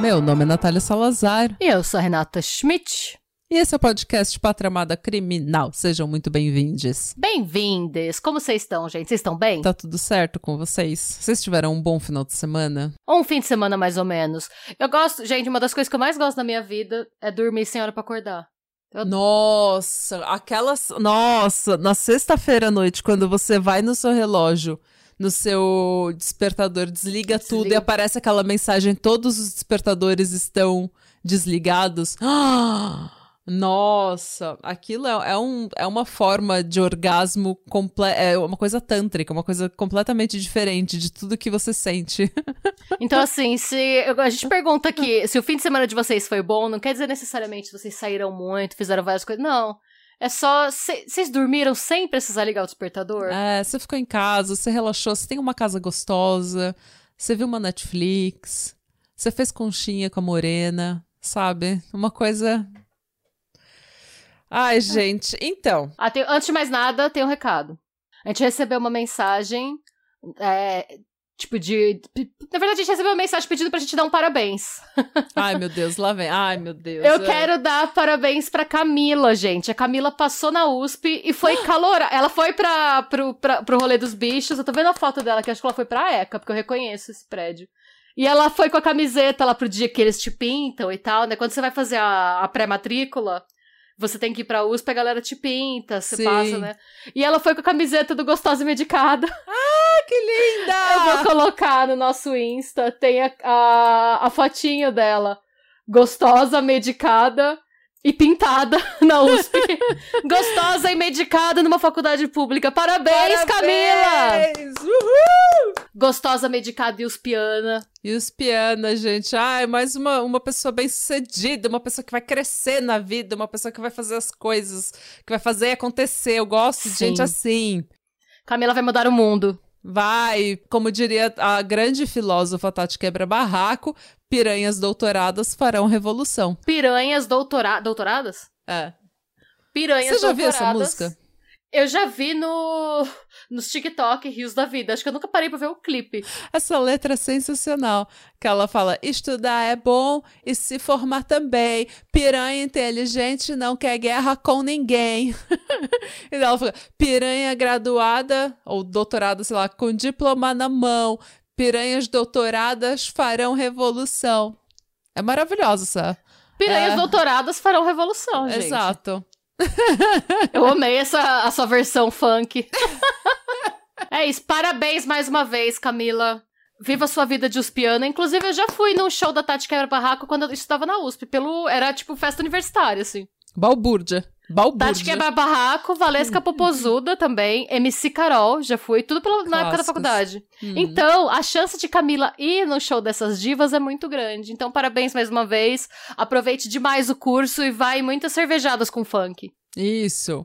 Meu nome é Natália Salazar. E eu sou a Renata Schmidt. E esse é o podcast Pátria Amada Criminal. Sejam muito bem-vindos. Bem-vindes! Como vocês estão, gente? Vocês estão bem? Tá tudo certo com vocês? Vocês tiveram um bom final de semana? Um fim de semana, mais ou menos. Eu gosto, gente, uma das coisas que eu mais gosto na minha vida é dormir sem hora pra acordar. Eu- Nossa, aquelas. Nossa, na sexta-feira à noite, quando você vai no seu relógio, no seu despertador, desliga, tudo e Desliga. aparece aquela mensagem: todos os despertadores estão desligados. Ah! Nossa, aquilo é, é um, é uma forma de orgasmo comple é uma coisa tântrica, uma coisa completamente diferente de tudo que você sente. Então, assim, se a gente pergunta aqui se o fim de semana de vocês foi bom, não quer dizer necessariamente que vocês saíram muito, fizeram várias coisas. Não. É só. cê- Vocês dormiram sem precisar ligar o despertador? É, você ficou em casa, você relaxou, você tem uma casa gostosa, você viu uma Netflix, você fez conchinha com a morena, sabe? Uma coisa. Ai, gente, então. Ah, tem- antes de mais nada, tem um recado. A gente recebeu uma mensagem. é, tipo, de. Na verdade, a gente recebeu uma mensagem pedindo pra gente dar um parabéns. Ai, meu Deus, lá vem. Ai, meu Deus. Eu é. quero dar parabéns pra Camila, gente. A Camila passou na USP e foi calor. Ela foi pra, pro, pra, pro rolê dos bichos. Eu tô vendo a foto dela, que acho que ela foi pra ECA, porque eu reconheço esse prédio. E ela foi com a camiseta lá pro dia que eles te pintam e tal, né? Quando você vai fazer a, a pré-matrícula, você tem que ir pra USP, a galera te pinta, você Sim. passa, né? E ela foi com a camiseta do Gostosa e Medicada. Ah, que linda! Eu vou colocar no nosso Insta, tem a, a, a fotinho dela. Gostosa, medicada e pintada na USP. Gostosa e medicada numa faculdade pública. Parabéns, Camila! Parabéns! Uhul! Gostosa, medicada e uspiana. E os pianos, gente. Ai, mais uma, uma pessoa bem sucedida, uma pessoa que vai crescer na vida, uma pessoa que vai fazer as coisas, que vai fazer acontecer. Eu gosto de Sim. gente assim. Camila vai mudar o mundo. Vai, como diria a grande filósofa Tati Quebra-Barraco, piranhas doutoradas farão revolução. Piranhas doutora... doutoradas? É. Piranhas Você já viu essa doutoradas. música? Eu já vi no nos TikTok Rios da Vida. Acho que eu nunca parei pra ver o clipe. Essa letra é sensacional. Que ela fala: estudar é bom e se formar também. Piranha inteligente não quer guerra com ninguém. e ela fala: piranha graduada ou doutorada, sei lá, com diploma na mão. Piranhas doutoradas farão revolução. É maravilhosa essa. Piranhas É. doutoradas farão revolução, gente. Exato. Eu amei essa a sua versão funk. é isso. Parabéns mais uma vez, Camila. Viva sua vida de uspiana. Inclusive, eu já fui num show da Tati Quebra Barraco quando eu estudava na USP. Pelo... Era tipo festa universitária, assim. Balbúrdia. Balbúrdia. Tati Quebra Barraco, Valesca Popozuda também, MC Carol, já fui. Tudo pela... na época da faculdade. Hum. Então, a chance de Camila ir no show dessas divas é muito grande. Então, parabéns mais uma vez. Aproveite demais o curso e vai muitas cervejadas com funk. Isso.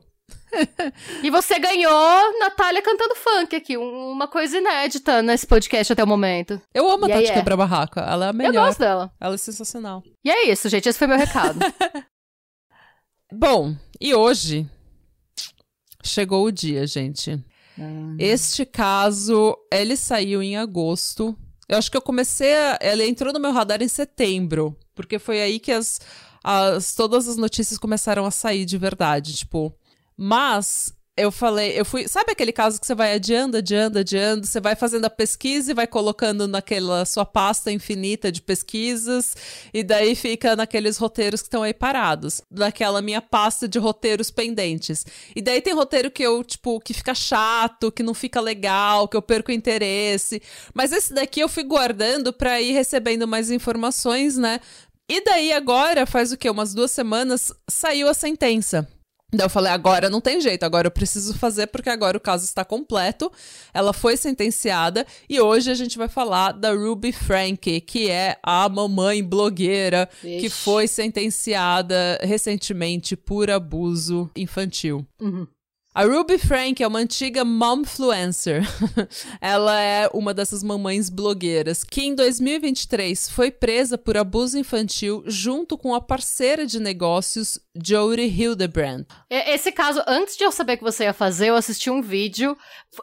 E você ganhou Natália cantando funk aqui, um- uma coisa inédita nesse podcast até o momento. Eu amo a Tati yeah. Quebra-Barraco. Ela é a Eu melhor. gosto dela. Ela é sensacional. E é isso, gente. Esse foi meu recado. Bom, e hoje chegou o dia, gente. Este caso, ele saiu em agosto. Eu acho que eu comecei. A, ele entrou no meu radar em setembro, porque foi aí que as, as todas as notícias começaram a sair de verdade, tipo. Mas eu falei, eu fui. Sabe aquele caso que você vai adiando, adiando, adiando? Você vai fazendo a pesquisa e vai colocando naquela sua pasta infinita de pesquisas, e daí fica naqueles roteiros que estão aí parados. Naquela minha pasta de roteiros pendentes. E daí tem roteiro que eu, tipo, que fica chato, que não fica legal, que eu perco interesse. Mas esse daqui eu fui guardando pra ir recebendo mais informações, né? E daí agora, faz o quê? Umas duas semanas, saiu a sentença. Daí eu falei, agora não tem jeito, agora eu preciso fazer porque agora o caso está completo. Ela foi sentenciada e hoje a gente vai falar da Ruby Frank, que é a mamãe blogueira que Ixi. foi sentenciada recentemente por abuso infantil. Uhum. A Ruby Frank é uma antiga momfluencer. Ela é uma dessas mamães blogueiras que em 2023 foi presa por abuso infantil junto com a parceira de negócios Jodie Hildebrand. Esse caso, antes de eu saber que você ia fazer, eu assisti um vídeo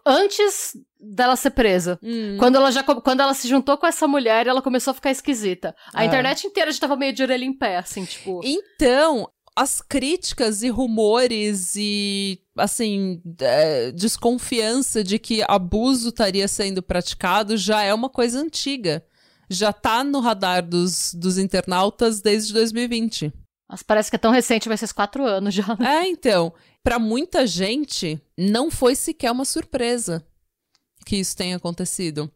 antes dela ser presa. Hum. Quando ela já quando ela se juntou com essa mulher, ela começou a ficar esquisita. A é. internet inteira já tava meio de orelha em pé, assim, tipo. Então, as críticas e rumores e, assim, é, desconfiança de que abuso estaria sendo praticado já é uma coisa antiga. Já tá no radar dos, dos internautas desde 2020. Mas parece que é tão recente, vai ser quatro anos já. É, então. Para muita gente, não foi sequer uma surpresa que isso tenha acontecido.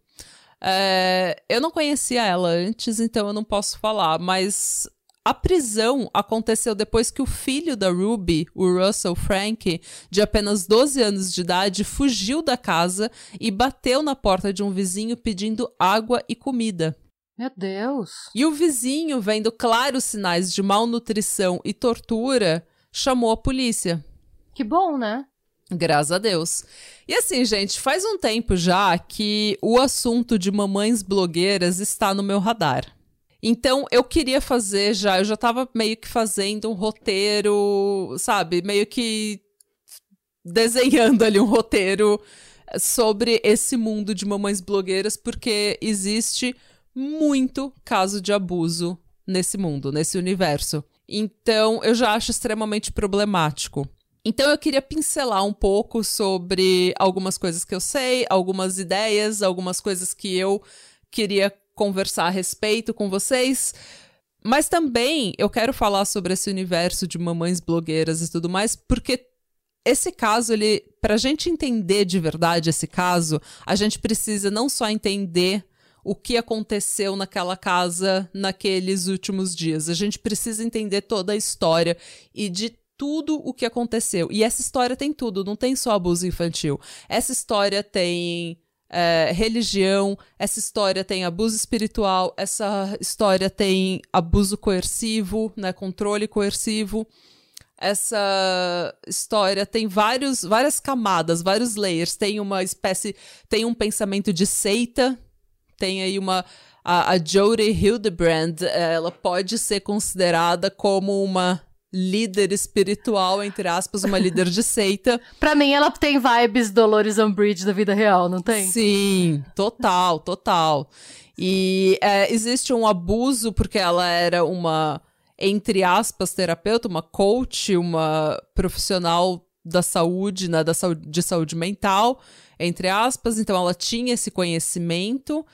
É, eu não conhecia ela antes, então eu não posso falar, mas a prisão aconteceu depois que o filho da Ruby, o Russell Frank, de apenas 12 anos de idade, fugiu da casa e bateu na porta de um vizinho pedindo água e comida. Meu Deus! E o vizinho, vendo claros sinais de malnutrição e tortura, chamou a polícia. Que bom, né? Graças a Deus. E assim, gente, faz um tempo já que o assunto de mamães blogueiras está no meu radar. Então, eu queria fazer já, eu já tava meio que fazendo um roteiro, sabe? Meio que desenhando ali um roteiro sobre esse mundo de mamães blogueiras, porque existe muito caso de abuso nesse mundo, nesse universo. Então, eu já acho extremamente problemático. Então, eu queria pincelar um pouco sobre algumas coisas que eu sei, algumas ideias, algumas coisas que eu queria conversar a respeito com vocês. Mas também eu quero falar sobre esse universo de mamães blogueiras e tudo mais, porque esse caso, ele, pra gente entender de verdade esse caso, a gente precisa não só entender o que aconteceu naquela casa naqueles últimos dias. A gente precisa entender toda a história e de tudo o que aconteceu. E essa história tem tudo, não tem só abuso infantil. Essa história tem é, religião, essa história tem abuso espiritual, essa história tem abuso coercivo, né, controle coercivo. Essa história tem vários, várias camadas, vários layers. Tem uma espécie, tem um pensamento de seita, tem aí uma a, a Jodie Hildebrand, ela pode ser considerada como uma líder espiritual, entre aspas, uma líder de seita. pra mim, ela tem vibes Dolores Umbridge da vida real, não tem? Sim, total, total. E é, existe um abuso porque ela era uma, entre aspas, terapeuta, uma coach, uma profissional da saúde, né, da saúde, de saúde mental, entre aspas. Então, ela tinha esse conhecimento,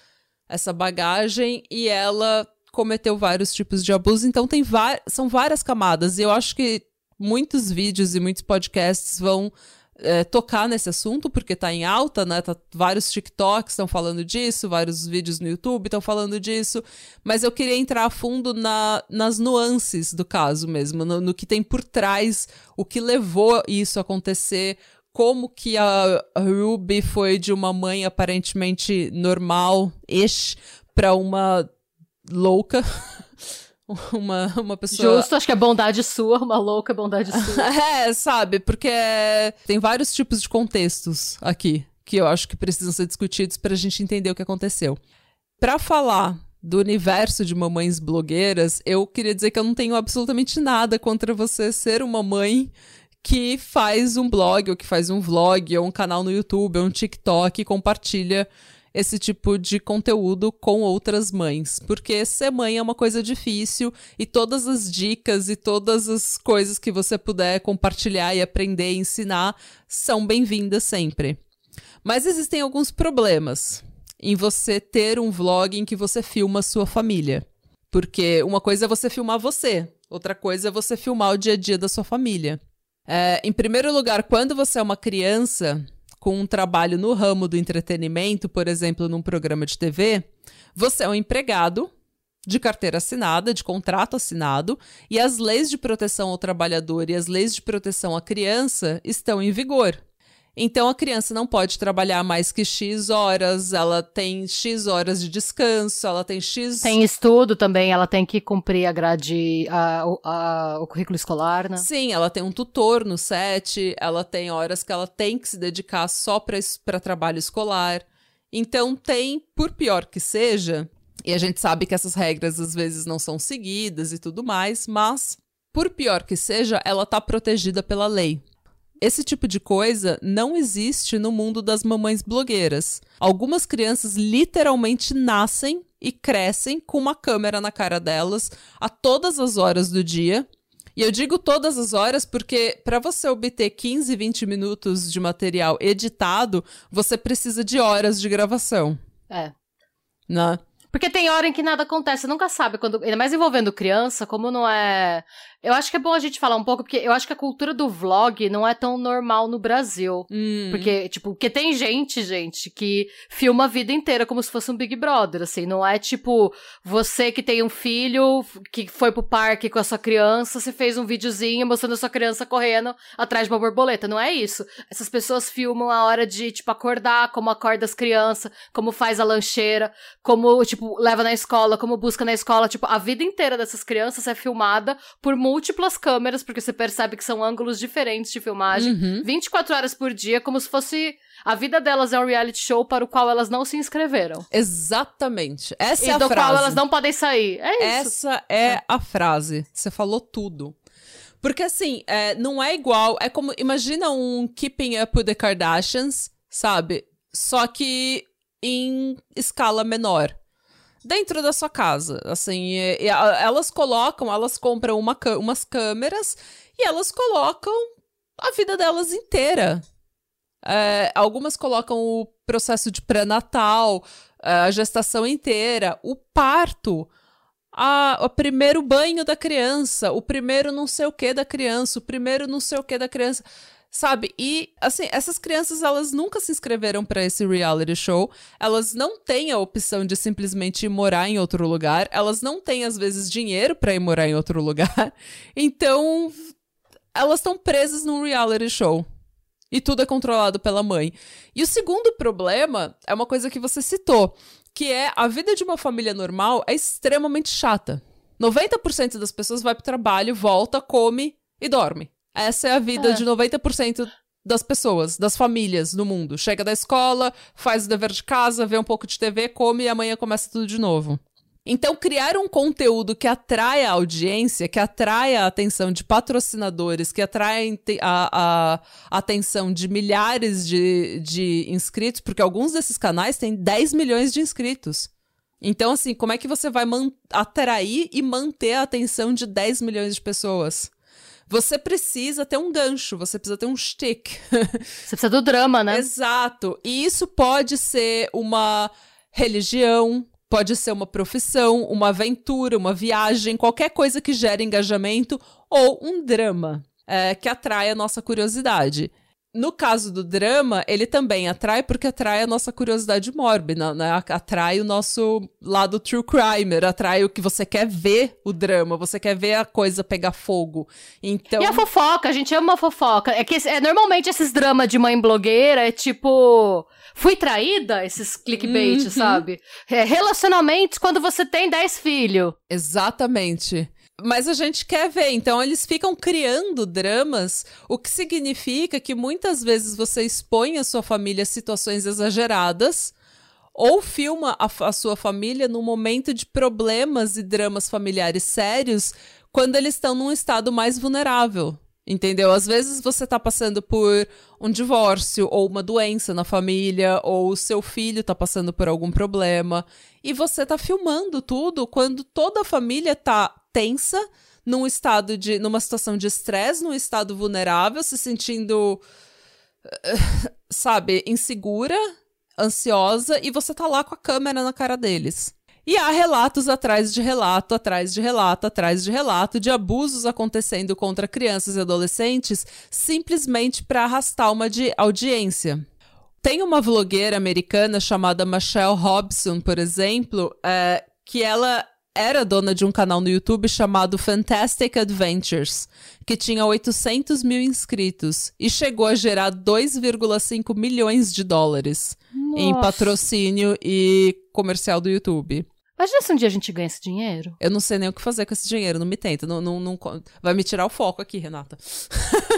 essa bagagem, e ela cometeu vários tipos de abuso, então tem são várias camadas. E eu acho que muitos vídeos e muitos podcasts vão é, tocar nesse assunto, porque tá em alta, né? Tá, vários TikToks estão falando disso, vários vídeos no YouTube estão falando disso. Mas eu queria entrar a fundo na, nas nuances do caso mesmo, no, no que tem por trás, o que levou isso a acontecer, como que a Ruby foi de uma mãe aparentemente normal-ish para uma louca. uma, uma pessoa. Justo, acho que é bondade sua, uma louca bondade sua. é, sabe? Porque tem vários tipos de contextos aqui que eu acho que precisam ser discutidos para a gente entender o que aconteceu. Para falar do universo de mamães blogueiras, eu queria dizer que eu não tenho absolutamente nada contra você ser uma mãe que faz um blog, ou que faz um vlog, ou um canal no YouTube, ou um TikTok e compartilha esse tipo de conteúdo com outras mães, porque ser mãe é uma coisa difícil e todas as dicas e todas as coisas que você puder compartilhar e aprender e ensinar são bem-vindas sempre. Mas existem alguns problemas em você ter um vlog em que você filma sua família. Porque uma coisa é você filmar você, outra coisa é você filmar o dia a dia da sua família. É, em primeiro lugar, quando você é uma criança, com um trabalho no ramo do entretenimento, por exemplo, num programa de TV, você é um empregado de carteira assinada, de contrato assinado, e as leis de proteção ao trabalhador e as leis de proteção à criança estão em vigor. Então a criança não pode trabalhar mais que X horas, ela tem X horas de descanso, ela tem X. Tem estudo também, ela tem que cumprir a grade, a, a, o currículo escolar, né? Sim, ela tem um tutor no set, ela tem horas que ela tem que se dedicar só para trabalho escolar. Então tem, por pior que seja, e a gente sabe que essas regras às vezes não são seguidas e tudo mais, mas por pior que seja, ela tá protegida pela lei. Esse tipo de coisa não existe no mundo das mamães blogueiras. Algumas crianças literalmente nascem e crescem com uma câmera na cara delas a todas as horas do dia. E eu digo todas as horas porque para você obter 15, 20 minutos de material editado, você precisa de horas de gravação. É. Né? Porque tem hora em que nada acontece, você nunca sabe quando, ainda mais envolvendo criança, como não é eu acho que é bom a gente falar um pouco, porque eu acho que a cultura do vlog não é tão normal no Brasil. Hum. Porque, tipo, porque tem gente, gente, que filma a vida inteira como se fosse um Big Brother, assim. Não é tipo, você que tem um filho, que foi pro parque com a sua criança, você fez um videozinho mostrando a sua criança correndo atrás de uma borboleta. Não é isso. Essas pessoas filmam a hora de, tipo, acordar, como acorda as crianças, como faz a lancheira, como, tipo, leva na escola, como busca na escola. Tipo, a vida inteira dessas crianças é filmada por múltiplas câmeras, porque você percebe que são ângulos diferentes de filmagem, Uhum. 24 horas por dia, como se fosse. A vida delas é um reality show para o qual elas não se inscreveram. Exatamente. Essa e é a do frase. qual elas não podem sair. É isso. Essa é a frase. Você falou tudo. Porque assim, é, não é igual. É como. Imagina um Keeping Up with the Kardashians, sabe? Só que em escala menor. Dentro da sua casa. Assim, e- e a- elas colocam, elas compram uma, umas câmeras e elas colocam a vida delas inteira. É, algumas colocam o processo de pré-natal, é, a gestação inteira, o parto, a, o primeiro banho da criança, o primeiro não sei o que da criança, o primeiro não sei o que da criança. Sabe? E, assim, essas crianças, elas nunca se inscreveram para esse reality show. Elas não têm a opção de simplesmente ir morar em outro lugar. Elas não têm, às vezes, dinheiro para ir morar em outro lugar. Então, elas estão presas num reality show. E tudo é controlado pela mãe. E o segundo problema é uma coisa que você citou, que é a vida de uma família normal é extremamente chata. 90% das pessoas vai pro trabalho, volta, come e dorme. Essa é a vida É. de 90% das pessoas, das famílias no mundo. Chega da escola, faz o dever de casa, vê um pouco de TV, come e amanhã começa tudo de novo. Então, criar um conteúdo que atrai a audiência, que atrai a atenção de patrocinadores, que atrai a a, atenção de milhares de, de inscritos, porque alguns desses canais têm 10 milhões de inscritos. Então, assim, como é que você vai atrair e manter a atenção de 10 milhões de pessoas? Você precisa ter um gancho, você precisa ter um stick. Você precisa do drama, né? Exato. E isso pode ser uma religião, pode ser uma profissão, uma aventura, uma viagem, qualquer coisa que gere engajamento ou um drama é, que atrai a nossa curiosidade. No caso do drama, ele também atrai porque atrai a nossa curiosidade mórbida, né? Atrai o nosso lado true crimer, atrai o que você quer ver o drama, você quer ver a coisa pegar fogo. Então, E a fofoca, a gente ama a fofoca. É que é, normalmente esses dramas de mãe blogueira é tipo. Fui traída? Esses clickbait, Uhum. sabe? É, relacionamentos quando você tem 10 filhos. Exatamente. Mas a gente quer ver, então eles ficam criando dramas, o que significa que muitas vezes você expõe a sua família a situações exageradas ou filma a, a sua família num momento de problemas e dramas familiares sérios quando eles estão num estado mais vulnerável. Entendeu? Às vezes você tá passando por um divórcio ou uma doença na família, ou o seu filho tá passando por algum problema, e você tá filmando tudo quando toda a família tá tensa, num estado de numa situação de estresse, num estado vulnerável, se sentindo eh, sabe, insegura, ansiosa, e você tá lá com a câmera na cara deles. E há relatos atrás de relato, atrás de relato, atrás de relato de abusos acontecendo contra crianças e adolescentes simplesmente para arrastar uma de audiência. Tem uma vlogueira americana chamada Michelle Robson, por exemplo, é, que ela era dona de um canal no YouTube chamado Fantastic Adventures, que tinha 800 mil inscritos e chegou a gerar 2,5 milhões de dólares Nossa. em patrocínio e comercial do YouTube. Imagina se um dia a gente ganha esse dinheiro. Eu não sei nem o que fazer com esse dinheiro, não me tenta. Não, não, não... Vai me tirar o foco aqui, Renata.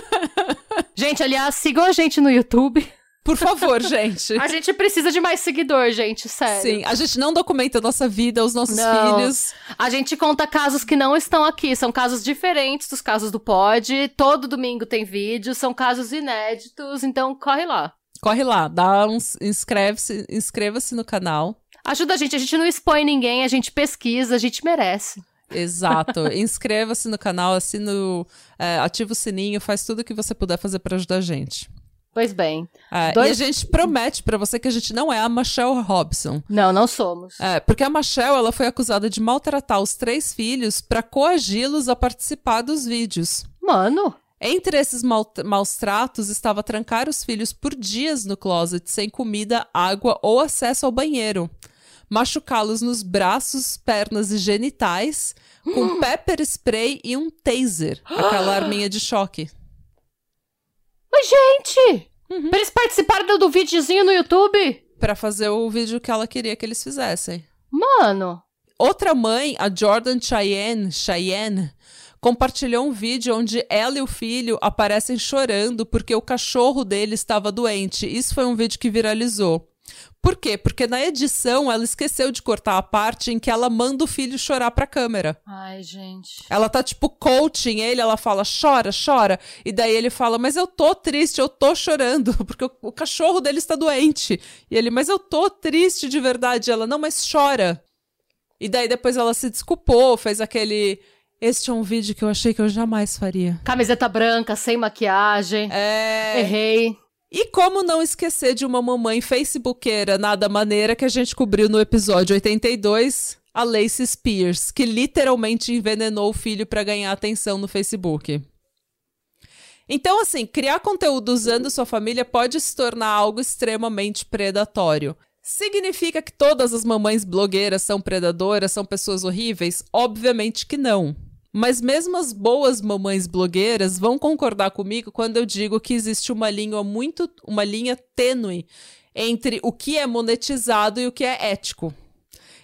gente, aliás, sigam a gente no YouTube. Por favor, gente. a gente precisa de mais seguidor, gente, sério. Sim, a gente não documenta a nossa vida, os nossos não. filhos. A gente conta casos que não estão aqui, são casos diferentes dos casos do Pod. Todo domingo tem vídeo, são casos inéditos, então corre lá. Corre lá, dá uns, inscreve-se, inscreva-se no canal. Ajuda a gente, a gente não expõe ninguém, a gente pesquisa, a gente merece. Exato. Inscreva-se no canal, assina o, é, ativa o sininho, faz tudo o que você puder fazer para ajudar a gente. Pois bem. É, dois... E a gente promete para você que a gente não é a Michelle Robson. Não, não somos. É, porque a Michelle, ela foi acusada de maltratar os três filhos para coagi-los a participar dos vídeos. Mano. Entre esses mal maus tratos estava trancar os filhos por dias no closet, sem comida, água ou acesso ao banheiro. Machucá-los nos braços, pernas e genitais, com pepper spray e um taser, aquela arminha de choque. Mas, gente! Uhum. Pra eles participarem do, do videozinho no YouTube? Pra fazer o vídeo que ela queria que eles fizessem. Mano! Outra mãe, a Jordan Cheyenne, Cheyenne compartilhou um vídeo onde ela e o filho aparecem chorando porque o cachorro dele estava doente. Isso foi um vídeo que viralizou. Por quê? Porque na edição ela esqueceu de cortar a parte em que ela manda o filho chorar pra câmera. Ai, gente. Ela tá tipo coaching ele, ela fala, chora, chora. E daí ele fala, mas eu tô triste, eu tô chorando, porque o, o cachorro dele está doente. E ele, mas eu tô triste de verdade. E ela, não, mas chora. E daí depois ela se desculpou, fez aquele. Este é um vídeo que eu achei que eu jamais faria. Camiseta branca, sem maquiagem. É. Errei. E como não esquecer de uma mamãe facebookeira nada maneira que a gente cobriu no episódio 82, a Lacey Spears, que literalmente envenenou o filho para ganhar atenção no Facebook. Então, assim, criar conteúdo usando sua família pode se tornar algo extremamente predatório. Significa que todas as mamães blogueiras são predadoras, são pessoas horríveis? Obviamente que não. Mas mesmo as boas mamães blogueiras vão concordar comigo quando eu digo que existe uma linha muito, uma linha tênue entre o que é monetizado e o que é ético.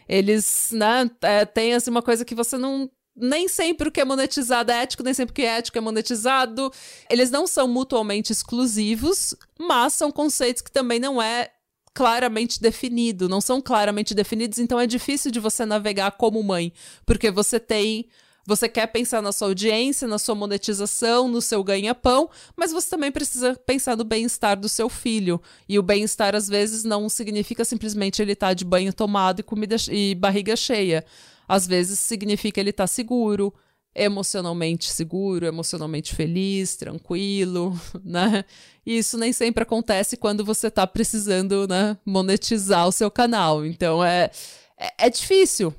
Eles, né, é, tem assim uma coisa que você não nem sempre o que é monetizado é ético, nem sempre o que é ético é monetizado. Eles não são mutuamente exclusivos, mas são conceitos que também não é claramente definido, não são claramente definidos, então é difícil de você navegar como mãe, porque você tem você quer pensar na sua audiência, na sua monetização, no seu ganha-pão, mas você também precisa pensar no bem-estar do seu filho. E o bem-estar, às vezes, não significa simplesmente ele estar tá de banho tomado e comida e barriga cheia. Às vezes significa ele estar tá seguro, emocionalmente seguro, emocionalmente feliz, tranquilo, né? E isso nem sempre acontece quando você está precisando, né, monetizar o seu canal. Então é, é, é difícil,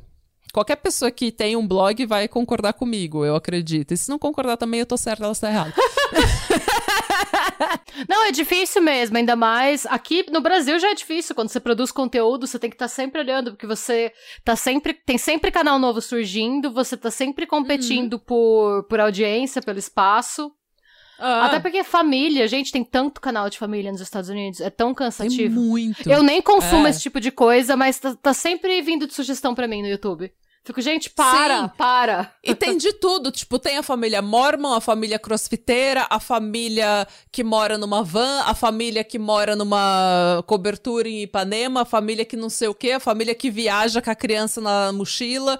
Qualquer pessoa que tem um blog vai concordar comigo, eu acredito. E se não concordar também, eu tô certa, ela está errada. Não, é difícil mesmo, ainda mais aqui no Brasil já é difícil. Quando você produz conteúdo, você tem que estar tá sempre olhando, porque você tá sempre. Tem sempre canal novo surgindo, você tá sempre competindo uhum. por, por audiência, pelo espaço. Ah. Até porque família, gente, tem tanto canal de família nos Estados Unidos, é tão cansativo. Tem muito. Eu nem consumo é. esse tipo de coisa, mas tá, tá sempre vindo de sugestão para mim no YouTube. Fico, gente, para, Sim. para. E tem de tudo, tipo, tem a família mormon, a família crossfiteira, a família que mora numa van, a família que mora numa cobertura em Ipanema, a família que não sei o quê, a família que viaja com a criança na mochila.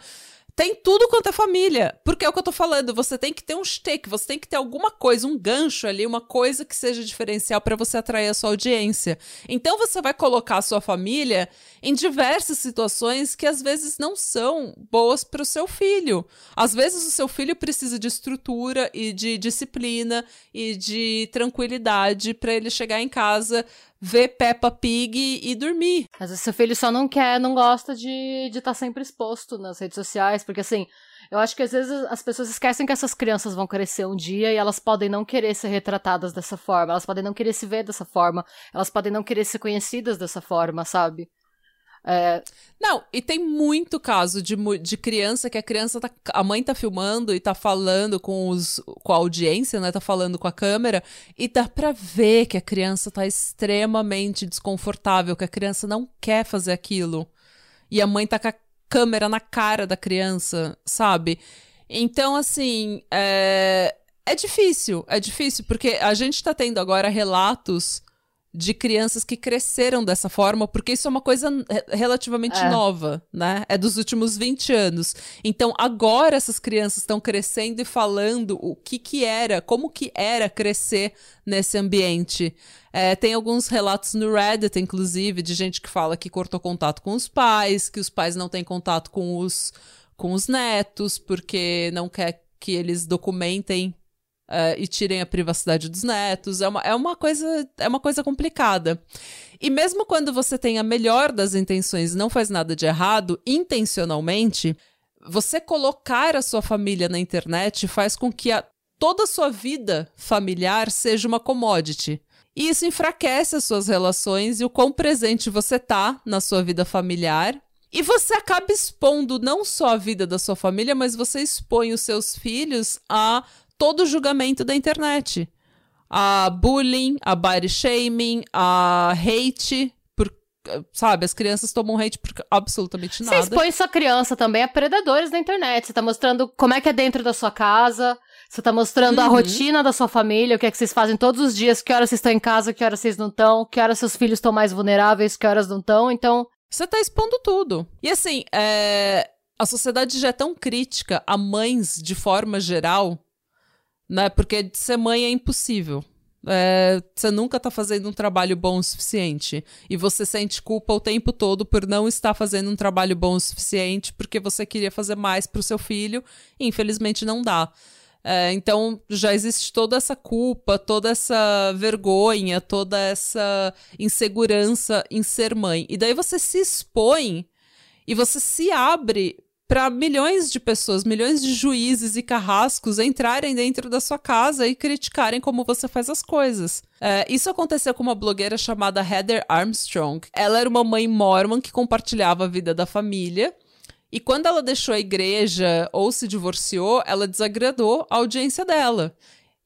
Tem tudo quanto é família. Porque é o que eu tô falando, você tem que ter um stake, você tem que ter alguma coisa, um gancho ali, uma coisa que seja diferencial para você atrair a sua audiência. Então você vai colocar a sua família em diversas situações que às vezes não são boas para o seu filho. Às vezes o seu filho precisa de estrutura e de disciplina e de tranquilidade para ele chegar em casa ver Peppa Pig e dormir. Às vezes seu filho só não quer, não gosta de estar tá sempre exposto nas redes sociais, porque assim, eu acho que às vezes as pessoas esquecem que essas crianças vão crescer um dia e elas podem não querer ser retratadas dessa forma, elas podem não querer se ver dessa forma, elas podem não querer ser conhecidas dessa forma, sabe? É... Não, e tem muito caso de, de criança que a criança tá. A mãe tá filmando e tá falando com, os, com a audiência, né? Tá falando com a câmera, e dá pra ver que a criança tá extremamente desconfortável, que a criança não quer fazer aquilo. E a mãe tá com a câmera na cara da criança, sabe? Então, assim, é, é difícil, é difícil, porque a gente tá tendo agora relatos de crianças que cresceram dessa forma, porque isso é uma coisa relativamente é. nova, né? É dos últimos 20 anos. Então, agora essas crianças estão crescendo e falando o que que era, como que era crescer nesse ambiente. É, tem alguns relatos no Reddit, inclusive, de gente que fala que cortou contato com os pais, que os pais não têm contato com os, com os netos, porque não quer que eles documentem Uh, e tirem a privacidade dos netos. É uma, é, uma coisa, é uma coisa complicada. E mesmo quando você tem a melhor das intenções e não faz nada de errado, intencionalmente, você colocar a sua família na internet faz com que a, toda a sua vida familiar seja uma commodity. E isso enfraquece as suas relações e o quão presente você tá na sua vida familiar. E você acaba expondo não só a vida da sua família, mas você expõe os seus filhos a todo o julgamento da internet. A bullying, a body shaming, a hate, por, sabe, as crianças tomam hate por absolutamente nada. Você expõe sua criança também a predadores na internet. Você tá mostrando como é que é dentro da sua casa, você tá mostrando uhum. a rotina da sua família, o que é que vocês fazem todos os dias, que horas vocês estão em casa, que horas vocês não estão, que horas seus filhos estão mais vulneráveis, que horas não estão, então... Você tá expondo tudo. E assim, é... a sociedade já é tão crítica a mães de forma geral né? Porque ser mãe é impossível. É, você nunca tá fazendo um trabalho bom o suficiente. E você sente culpa o tempo todo por não estar fazendo um trabalho bom o suficiente porque você queria fazer mais pro seu filho e infelizmente não dá. É, então já existe toda essa culpa, toda essa vergonha, toda essa insegurança em ser mãe. E daí você se expõe e você se abre para milhões de pessoas, milhões de juízes e carrascos entrarem dentro da sua casa e criticarem como você faz as coisas. É, isso aconteceu com uma blogueira chamada Heather Armstrong. Ela era uma mãe mormon que compartilhava a vida da família. E quando ela deixou a igreja ou se divorciou, ela desagradou a audiência dela.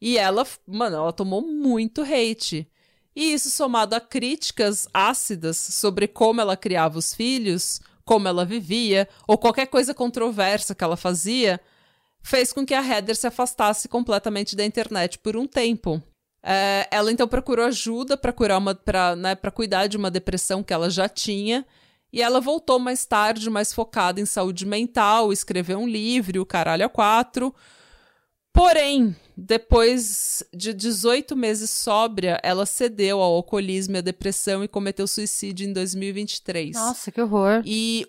E ela, mano, ela tomou muito hate. E isso somado a críticas ácidas sobre como ela criava os filhos, como ela vivia, ou qualquer coisa controversa que ela fazia, fez com que a Heather se afastasse completamente da internet por um tempo. É, ela então procurou ajuda para curar uma, para né, cuidar de uma depressão que ela já tinha. E ela voltou mais tarde, mais focada em saúde mental, escreveu um livro, o Caralho a Quatro. Porém, depois de 18 meses sóbria, ela cedeu ao alcoolismo e à depressão e cometeu suicídio em 2023. Nossa, que horror. E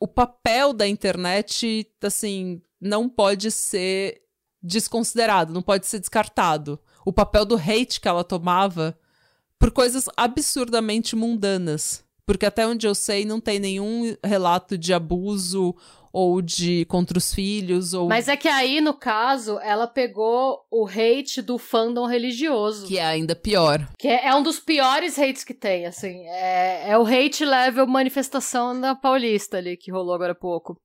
o papel da internet, assim, não pode ser desconsiderado, não pode ser descartado. O papel do hate que ela tomava por coisas absurdamente mundanas. Porque até onde eu sei, não tem nenhum relato de abuso ou de contra os filhos ou Mas é que aí no caso ela pegou o hate do fandom religioso, que é ainda pior. Que é, é um dos piores hates que tem, assim, é, é o hate level manifestação da Paulista ali que rolou agora há pouco.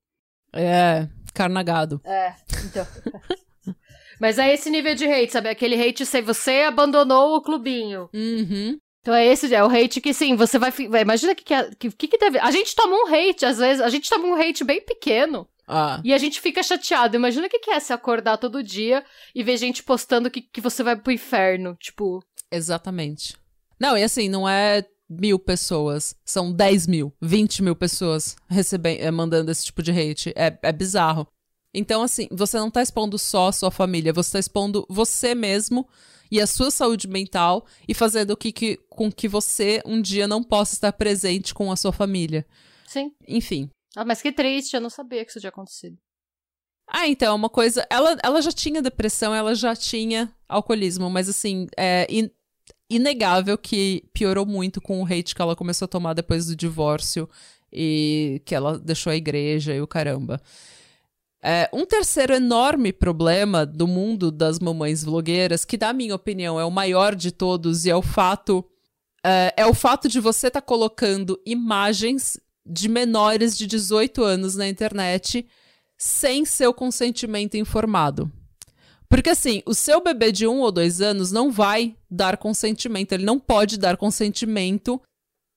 É, carnagado. É, então. Mas é esse nível de hate, sabe? Aquele hate se você abandonou o clubinho. Uhum. Então é esse, é o hate que sim, você vai. Imagina que que, que, que deve. A gente toma um hate, às vezes, a gente toma um hate bem pequeno. Ah. E a gente fica chateado. Imagina o que, que é se acordar todo dia e ver gente postando que, que você vai pro inferno. Tipo. Exatamente. Não, e assim, não é mil pessoas. São 10 mil, 20 mil pessoas recebendo, eh, mandando esse tipo de hate. É, é bizarro. Então, assim, você não tá expondo só a sua família, você tá expondo você mesmo e a sua saúde mental e fazendo que, que, com que você um dia não possa estar presente com a sua família. Sim. Enfim. Ah, mas que triste, eu não sabia que isso tinha acontecido. Ah, então, uma coisa. Ela, ela já tinha depressão, ela já tinha alcoolismo, mas assim, é in, inegável que piorou muito com o hate que ela começou a tomar depois do divórcio e que ela deixou a igreja e o caramba. É, um terceiro enorme problema do mundo das mamães vlogueiras, que na minha opinião é o maior de todos, e é o fato é, é o fato de você estar tá colocando imagens de menores de 18 anos na internet sem seu consentimento informado. Porque assim, o seu bebê de um ou dois anos não vai dar consentimento, ele não pode dar consentimento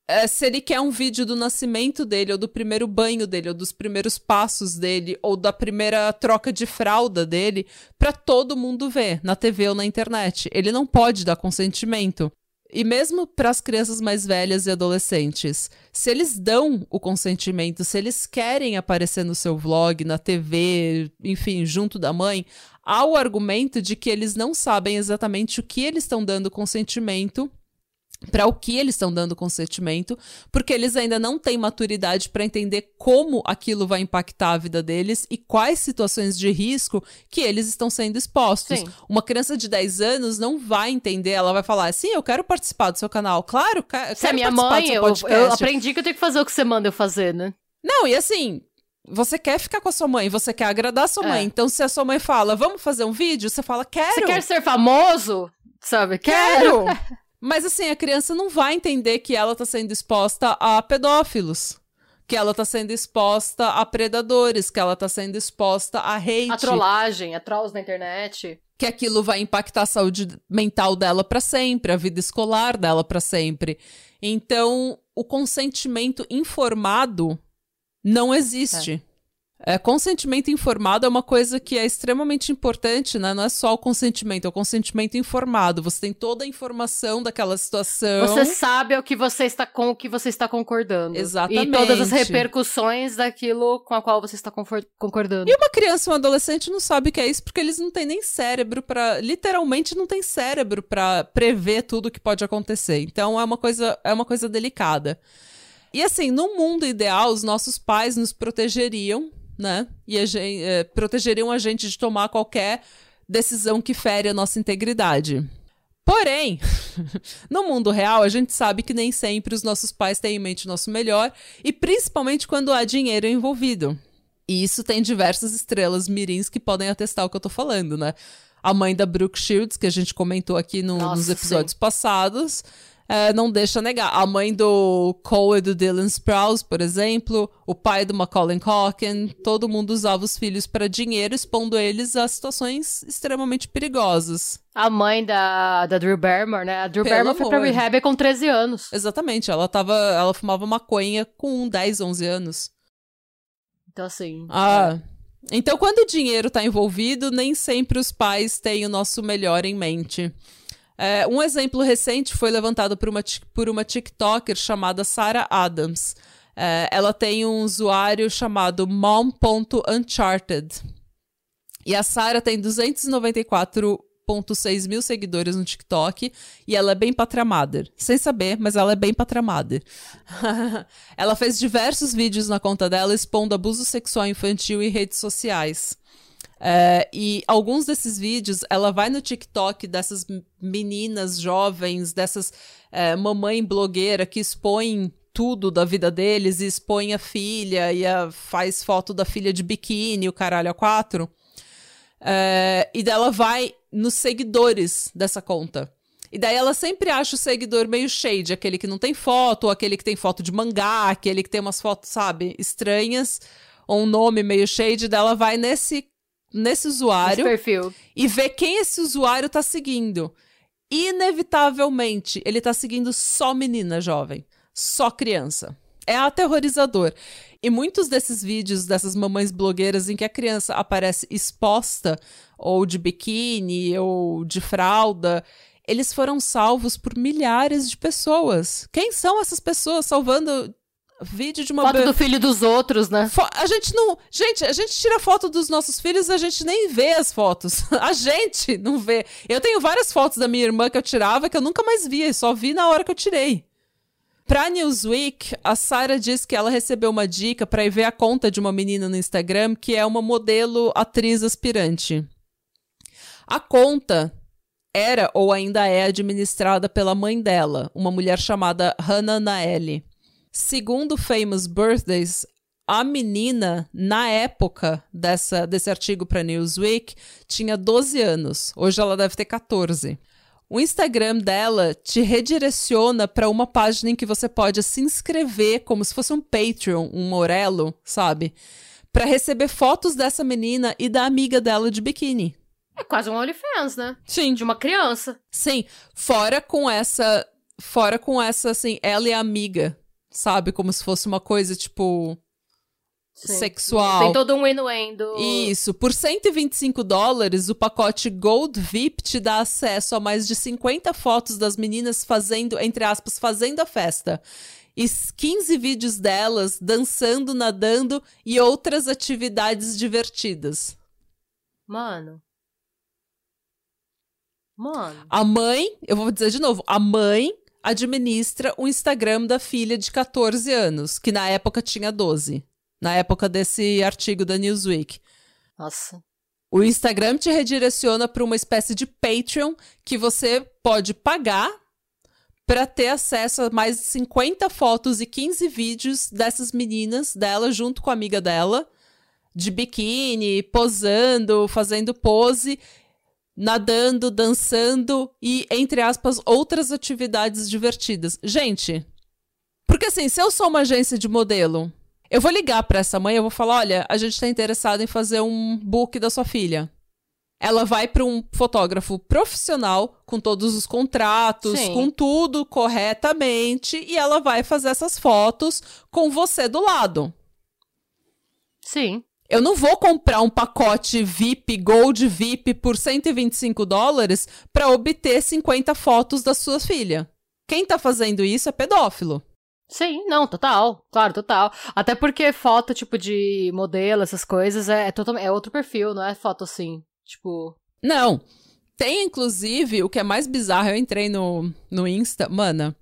é, se ele quer um vídeo do nascimento dele, ou do primeiro banho dele, ou dos primeiros passos dele, ou da primeira troca de fralda dele, para todo mundo ver, na TV ou na internet. Ele não pode dar consentimento. E mesmo para as crianças mais velhas e adolescentes, se eles dão o consentimento, se eles querem aparecer no seu vlog, na TV, enfim, junto da mãe, há o argumento de que eles não sabem exatamente o que eles estão dando consentimento para o que eles estão dando consentimento, porque eles ainda não têm maturidade para entender como aquilo vai impactar a vida deles e quais situações de risco que eles estão sendo expostos. Sim. Uma criança de 10 anos não vai entender, ela vai falar assim: "Eu quero participar do seu canal". Claro, quero Você é minha mãe, eu, eu aprendi que eu tenho que fazer o que você manda eu fazer, né? Não, e assim, você quer ficar com a sua mãe, você quer agradar a sua é. mãe. Então, se a sua mãe fala, vamos fazer um vídeo, você fala, quero. Você quer ser famoso? Sabe? Quero! quero. Mas assim, a criança não vai entender que ela está sendo exposta a pedófilos. Que ela está sendo exposta a predadores, que ela está sendo exposta a hate. A trollagem, a trolls na internet. Que aquilo vai impactar a saúde mental dela para sempre, a vida escolar dela para sempre. Então, o consentimento informado não existe. É. É, consentimento informado é uma coisa que é extremamente importante, né? Não é só o consentimento, é o consentimento informado. Você tem toda a informação daquela situação. Você sabe o que você está com o que você está concordando. Exatamente. E todas as repercussões daquilo com a qual você está concordando. E uma criança, um adolescente não sabe o que é isso porque eles não têm nem cérebro para, literalmente não tem cérebro para prever tudo o que pode acontecer. Então é uma coisa, é uma coisa delicada. E assim, no mundo ideal, os nossos pais nos protegeriam né? E a gente, é, protegeriam a gente de tomar qualquer decisão que fere a nossa integridade. Porém, no mundo real, a gente sabe que nem sempre os nossos pais têm em mente o nosso melhor, e principalmente quando há dinheiro envolvido. E isso tem diversas estrelas mirins que podem atestar o que eu tô falando, né? A mãe da Brooke Shields, que a gente comentou aqui no, nos episódios sim. passados, é, não deixa negar. A mãe do Cole e do Dylan Sprouse, por exemplo, o pai do Macaulay Culkin, todo mundo usava os filhos para dinheiro, expondo eles a situações extremamente perigosas. A mãe da, da Drew Barrymore, né? A Drew Pelo Barrymore foi pra rehab com 13 anos. Exatamente, ela tava, ela fumava maconha com 10, 11 anos. Então assim... Ah... É. Então, quando o dinheiro está envolvido, nem sempre os pais têm o nosso melhor em mente. É, um exemplo recente foi levantado por uma, por uma TikToker chamada Sarah Adams. É, ela tem um usuário chamado mom.uncharted. E a Sarah tem 294,6 mil seguidores no TikTok e ela é bem patramada. Sem saber, mas ela é bem patramada. ela fez diversos vídeos na conta dela expondo abuso sexual infantil em redes sociais. É, e alguns desses vídeos, ela vai no TikTok dessas meninas jovens, dessas é, mamãe blogueira que expõem tudo da vida deles e expõe a filha e a, faz foto da filha de biquíni, o caralho a quatro. É, e dela vai nos seguidores dessa conta. E daí ela sempre acha o seguidor meio shade, aquele que não tem foto, ou aquele que tem foto de mangá, aquele que tem umas fotos, sabe, estranhas, ou um nome meio shade, dela vai nesse nesse usuário e ver quem esse usuário tá seguindo. Inevitavelmente, ele tá seguindo só menina jovem, só criança. É aterrorizador. E muitos desses vídeos dessas mamães blogueiras em que a criança aparece exposta, ou de biquíni, ou de fralda, eles foram salvos por milhares de pessoas. Quem são essas pessoas salvando Vídeo de uma foto do filho dos outros, né? Fo a gente não, gente, a gente tira foto dos nossos filhos, a gente nem vê as fotos. a gente não vê. Eu tenho várias fotos da minha irmã que eu tirava que eu nunca mais via, só vi na hora que eu tirei. Pra Newsweek, a Sarah diz que ela recebeu uma dica para ir ver a conta de uma menina no Instagram que é uma modelo atriz aspirante. A conta era ou ainda é administrada pela mãe dela, uma mulher chamada Hannah Naeli. Segundo Famous Birthdays, a menina, na época dessa, desse artigo para Newsweek, tinha 12 anos. Hoje ela deve ter 14. o Instagram dela te redireciona para uma página em que você pode se inscrever como se fosse um Patreon, um Morelo, sabe? Para receber fotos dessa menina e da amiga dela de biquíni. É quase um OnlyFans, né? Sim. De uma criança. Sim, fora com essa, fora com essa assim, ela e a amiga, sabe, como se fosse uma coisa tipo Sim. sexual. Tem todo um inuendo. Isso, por 125 dólares, o pacote Gold VIP te dá acesso a mais de 50 fotos das meninas fazendo, entre aspas, fazendo a festa. E 15 vídeos delas dançando, nadando e outras atividades divertidas. Mano. Mano. A mãe, eu vou dizer de novo, a mãe administra o Instagram da filha de 14 anos, que na época tinha 12. Na época desse artigo da Newsweek. Nossa. O Instagram te redireciona para uma espécie de Patreon que você pode pagar para ter acesso a mais de 50 fotos e 15 vídeos dessas meninas dela junto com a amiga dela, de biquíni, posando, fazendo pose, nadando, dançando e, entre aspas, outras atividades divertidas. Gente, porque assim, se eu sou uma agência de modelo, eu vou ligar para essa mãe, eu vou falar, olha, a gente tá interessado em fazer um book da sua filha. Ela vai para um fotógrafo profissional com todos os contratos, Sim. com tudo corretamente, e ela vai fazer essas fotos com você do lado. Sim. Eu não vou comprar um pacote VIP, Gold VIP por 125 dólares para obter 50 fotos da sua filha. Quem tá fazendo isso é pedófilo. Sim, não, total. Claro, total. Até porque foto, tipo, de modelo, essas coisas, é, é, total, é outro perfil, não é foto assim. Tipo. Não. Tem, inclusive, o que é mais bizarro, eu entrei no, no Insta, mana.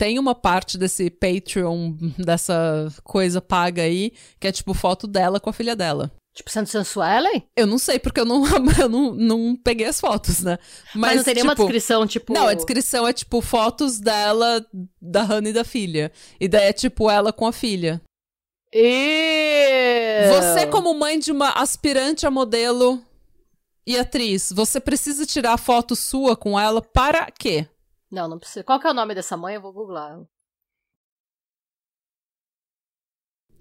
Tem uma parte desse Patreon, dessa coisa paga aí, que é tipo foto dela com a filha dela. Tipo, sendo sensuellen? Eu não sei, porque eu não, eu não, não peguei as fotos, né? Mas, não teria uma tipo, descrição, tipo. Não, a descrição é tipo fotos dela, da Hannah e da filha. E daí é tipo ela com a filha. E... Você, como mãe de uma aspirante a modelo e atriz, você precisa tirar foto sua com ela para quê? Não, não precisa. Qual que é o nome dessa mãe? Eu vou googlar.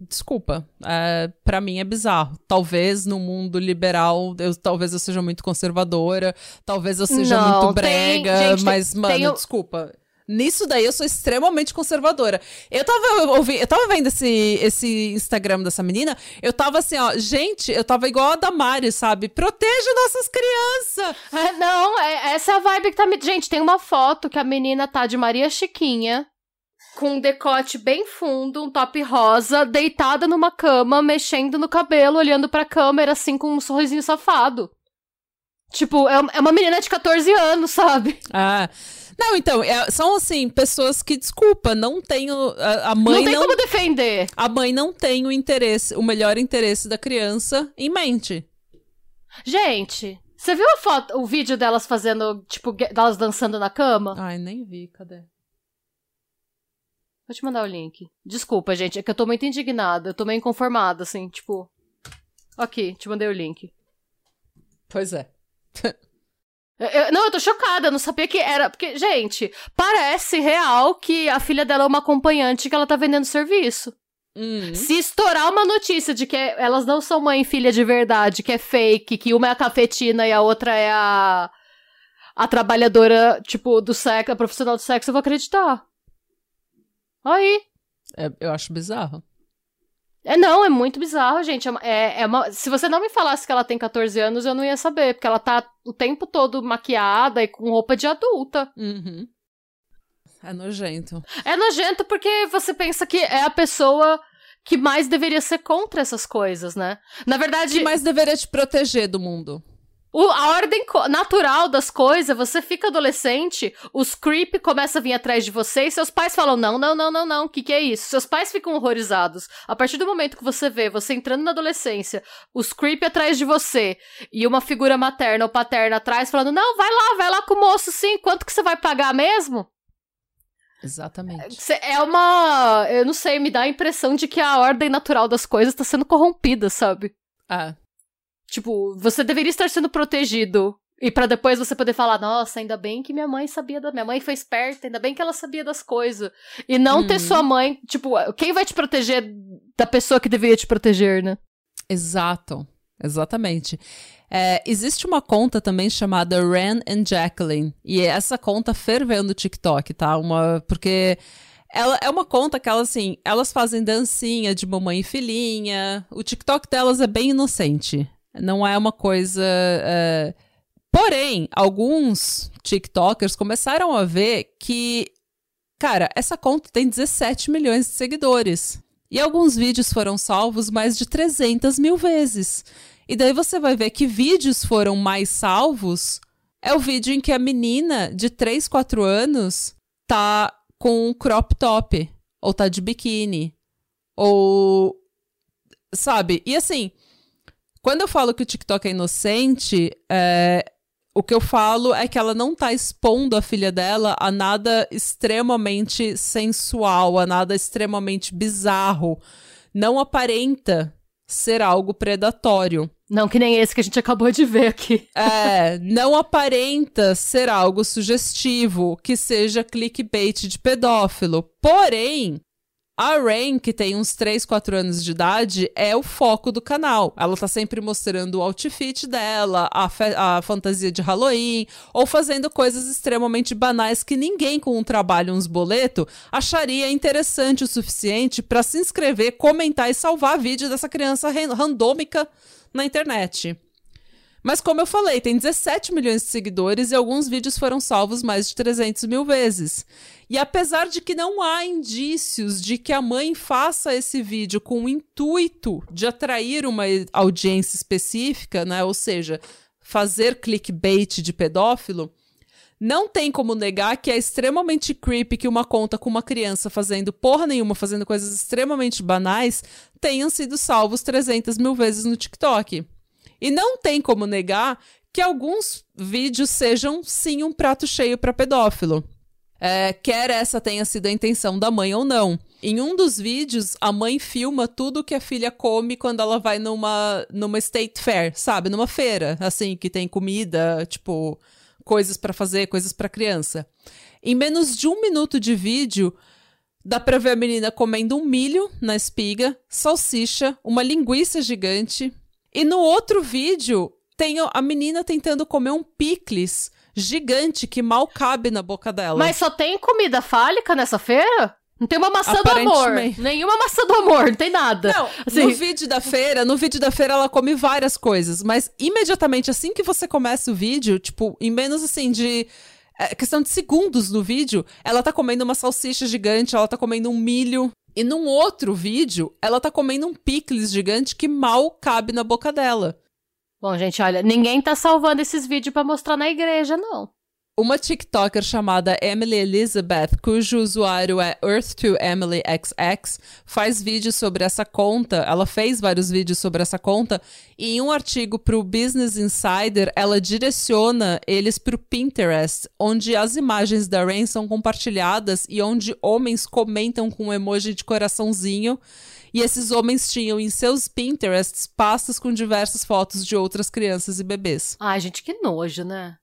Desculpa, é, para mim é bizarro. Talvez no mundo liberal, eu, talvez eu seja muito conservadora, talvez eu seja Não, muito tem- brega, gente, mas, mano, tem desculpa. Nisso daí eu sou extremamente conservadora. Eu tava, ouvi, eu tava vendo esse, esse Instagram dessa menina, eu tava assim, ó, gente, eu tava igual a Damari, sabe? Proteja nossas crianças! É, não, é, essa é a vibe que tá me. Gente, tem uma foto que a menina tá de Maria Chiquinha, com um decote bem fundo, um top rosa, deitada numa cama, mexendo no cabelo, olhando pra câmera, assim, com um sorrisinho safado. Tipo, é, é uma menina de 14 anos, sabe? Ah. Não, então, é- são assim, pessoas que, desculpa, não tem a, a mãe não tem não como defender. a mãe não tem o interesse, o melhor interesse da criança em mente. Gente, você viu a foto, o vídeo delas fazendo, tipo, delas dançando na cama? Ai, nem vi, cadê? Vou te mandar o link. Desculpa, gente, é que eu tô muito indignada, eu tô meio inconformada, assim, tipo. Aqui, te mandei o link. Pois é. Eu- não, eu tô chocada, eu não sabia que era. Porque, gente, parece real que a filha dela é uma acompanhante que ela tá vendendo serviço. Hum. Se estourar uma notícia de que elas não são mãe e filha de verdade, que é fake, que uma é a cafetina e a outra é a. a trabalhadora, tipo, do sexo, a profissional do sexo, eu vou acreditar. Aí. É, eu acho bizarro. É, não, é muito bizarro, gente. É, é, é uma- se você não me falasse que ela tem 14 anos, eu não ia saber, porque ela tá o tempo todo maquiada e com roupa de adulta. Uhum. É nojento. É nojento porque você pensa que é a pessoa que mais deveria ser contra essas coisas, né? Na verdade, que mais deveria te proteger do mundo? O- a ordem natural das coisas, você fica adolescente, os creep começam a vir atrás de você e seus pais falam: não, não, não, não, não, o que, que é isso? Seus pais ficam horrorizados. A partir do momento que você vê você entrando na adolescência, os creep atrás de você e uma figura materna ou paterna atrás falando: não, vai lá, vai lá com o moço sim, quanto que você vai pagar mesmo? Exatamente. É uma. Eu não sei, me dá a impressão de que a ordem natural das coisas tá sendo corrompida, sabe? Ah, Tipo, você deveria estar sendo protegido E para depois você poder falar, nossa, ainda bem que minha mãe sabia da minha mãe foi esperta, ainda bem que ela sabia das coisas. E não ter uhum. sua mãe, tipo, quem vai te proteger da pessoa que deveria te proteger, né? Exato. Exatamente. É, existe uma conta também chamada Ren and Jacqueline. E essa conta ferveu no TikTok, tá? Uma, porque ela é uma conta que elas, assim, elas fazem dancinha de mamãe e filhinha. O TikTok delas é bem inocente. Não é uma coisa. É... Porém, alguns TikTokers começaram a ver que, cara, essa conta tem 17 milhões de seguidores. E alguns vídeos foram salvos mais de 300 mil vezes. E daí você vai ver que vídeos foram mais salvos. É o vídeo em que a menina de 3, 4 anos tá com um crop top. Ou tá de biquíni. Ou. Sabe? E assim, quando eu falo que o TikTok é inocente, é, o que eu falo é que ela não tá expondo a filha dela a nada extremamente sensual, a nada extremamente bizarro. Não aparenta ser algo predatório. Não que nem esse que a gente acabou de ver aqui. É, não aparenta ser algo sugestivo, que seja clickbait de pedófilo. Porém, a Rain, que tem uns 3, 4 anos de idade, é o foco do canal. Ela tá sempre mostrando o outfit dela, a, a fantasia de Halloween, ou fazendo coisas extremamente banais que ninguém com um trabalho, uns boleto, acharia interessante o suficiente para se inscrever, comentar e salvar vídeo dessa criança randômica na internet. Mas como eu falei, tem 17 milhões de seguidores e alguns vídeos foram salvos mais de 300 mil vezes. E apesar de que não há indícios de que a mãe faça esse vídeo com o intuito de atrair uma audiência específica, né? Ou seja, fazer clickbait de pedófilo, não tem como negar que é extremamente creepy que uma conta com uma criança fazendo porra nenhuma, fazendo coisas extremamente banais, tenham sido salvos 300 mil vezes no TikTok. E não tem como negar que alguns vídeos sejam sim um prato cheio para pedófilo. É, quer essa tenha sido a intenção da mãe ou não. Em um dos vídeos, a mãe filma tudo que a filha come quando ela vai numa, numa state fair, sabe? Numa feira, assim, que tem comida, tipo, coisas para fazer, coisas para criança. Em menos de um minuto de vídeo, dá pra ver a menina comendo um milho na espiga, salsicha, uma linguiça gigante, e no outro vídeo, tem a menina tentando comer um picles gigante que mal cabe na boca dela. Mas só tem comida fálica nessa feira? Não tem uma maçã do amor. Nenhuma maçã do amor, não tem nada. Não, assim... no vídeo da feira, no vídeo da feira ela come várias coisas, mas imediatamente assim que você começa o vídeo, tipo, em menos assim de é, questão de segundos no vídeo, ela tá comendo uma salsicha gigante, ela tá comendo um milho, e num outro vídeo, ela tá comendo um picles gigante que mal cabe na boca dela. Bom, gente, olha, ninguém tá salvando esses vídeos para mostrar na igreja, não. Uma TikToker chamada Emily Elizabeth, cujo usuário é Earth2EmilyXX, faz vídeos sobre essa conta. Ela fez vários vídeos sobre essa conta. E em um artigo para o Business Insider, ela direciona eles para o Pinterest, onde as imagens da Rain são compartilhadas e onde homens comentam com um emoji de coraçãozinho. E esses homens tinham em seus Pinterests pastas com diversas fotos de outras crianças e bebês. Ai, gente, que nojo, né?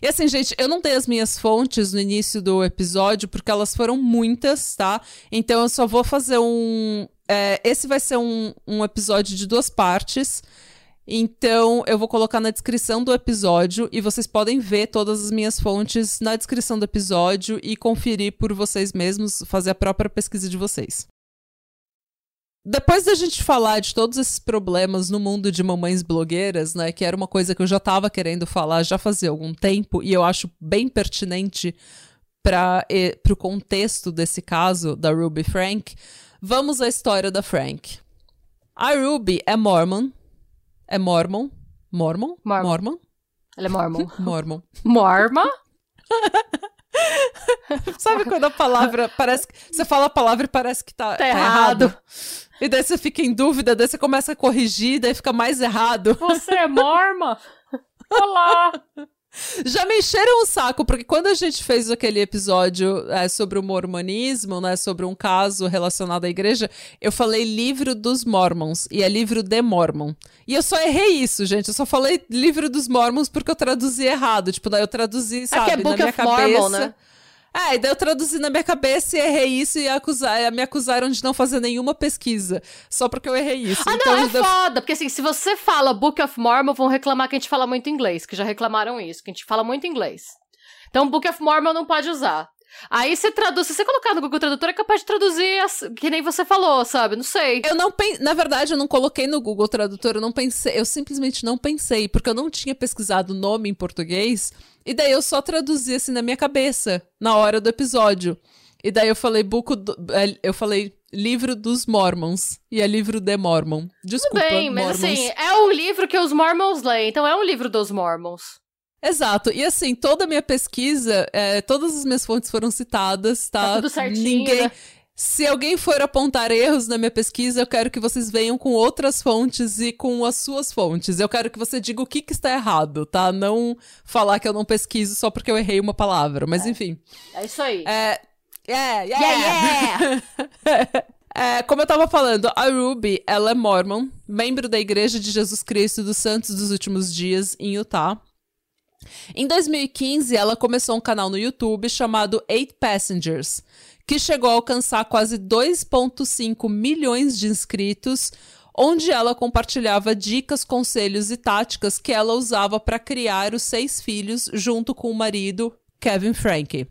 E assim, gente, eu não dei as minhas fontes no início do episódio, porque elas foram muitas, tá? Então eu só vou fazer um. É, esse vai ser um, um episódio de duas partes. Então, eu vou colocar na descrição do episódio e vocês podem ver todas as minhas fontes na descrição do episódio e conferir por vocês mesmos, fazer a própria pesquisa de vocês. Depois da gente falar de todos esses problemas no mundo de mamães blogueiras, né, que era uma coisa que eu já estava querendo falar já fazia algum tempo e eu acho bem pertinente para o contexto desse caso da Ruby Frank, vamos à história da Frank. A Ruby é mormon. É mormon? Mormon? Mormon. mormon? Ela é mormon. mormon. Morma? Sabe quando a palavra parece que. Você fala a palavra e parece que tá, tá, tá errado. errado. E daí você fica em dúvida, daí você começa a corrigir, daí fica mais errado. Você é morma? Olá! Já me encheram o saco, porque quando a gente fez aquele episódio é, sobre o mormonismo, né, sobre um caso relacionado à igreja, eu falei livro dos Mormons, e é livro de Mormon. E eu só errei isso, gente, eu só falei livro dos Mormons porque eu traduzi errado, tipo, daí eu traduzi, sabe, é que é Book na minha of cabeça... Mormon, né? É, e daí eu traduzi na minha cabeça e errei isso e acusar, me acusaram de não fazer nenhuma pesquisa. Só porque eu errei isso. Ah, então, não, é deu- foda, porque assim, se você fala Book of Mormon, vão reclamar que a gente fala muito inglês, que já reclamaram isso, que a gente fala muito inglês. Então, Book of Mormon não pode usar. Aí você traduz, se você colocar no Google Tradutor, é capaz de traduzir as- que nem você falou, sabe? Não sei. Eu não pensei, na verdade, eu não coloquei no Google Tradutor, eu não pensei, eu simplesmente não pensei, porque eu não tinha pesquisado o nome em português, e daí eu só traduzi assim na minha cabeça, na hora do episódio. E daí eu falei buco do- é, eu falei livro dos Mormons, e é livro de Mormon. Tudo Desculpa, bem, mas Mormons. assim, é um livro que os Mormons leem, então é um livro dos Mormons. Exato. E assim, toda a minha pesquisa, é, todas as minhas fontes foram citadas, tá? Tá tudo certinho, Ninguém. né? Se alguém for apontar erros na minha pesquisa, eu quero que vocês venham com outras fontes e com as suas fontes. Eu quero que você diga o que, que está errado, tá? Não falar que eu não pesquiso só porque eu errei uma palavra. Mas enfim. É isso aí. É. Yeah, yeah, Yeah, É, como eu tava falando, a Ruby, ela é mormon, membro da Igreja de Jesus Cristo dos Santos dos Últimos Dias, em Utah. Em 2015, ela começou um canal no YouTube chamado Eight Passengers, que chegou a alcançar quase 2,5 milhões de inscritos, onde ela compartilhava dicas, conselhos e táticas que ela usava para criar os seis filhos junto com o marido, Kevin Franke.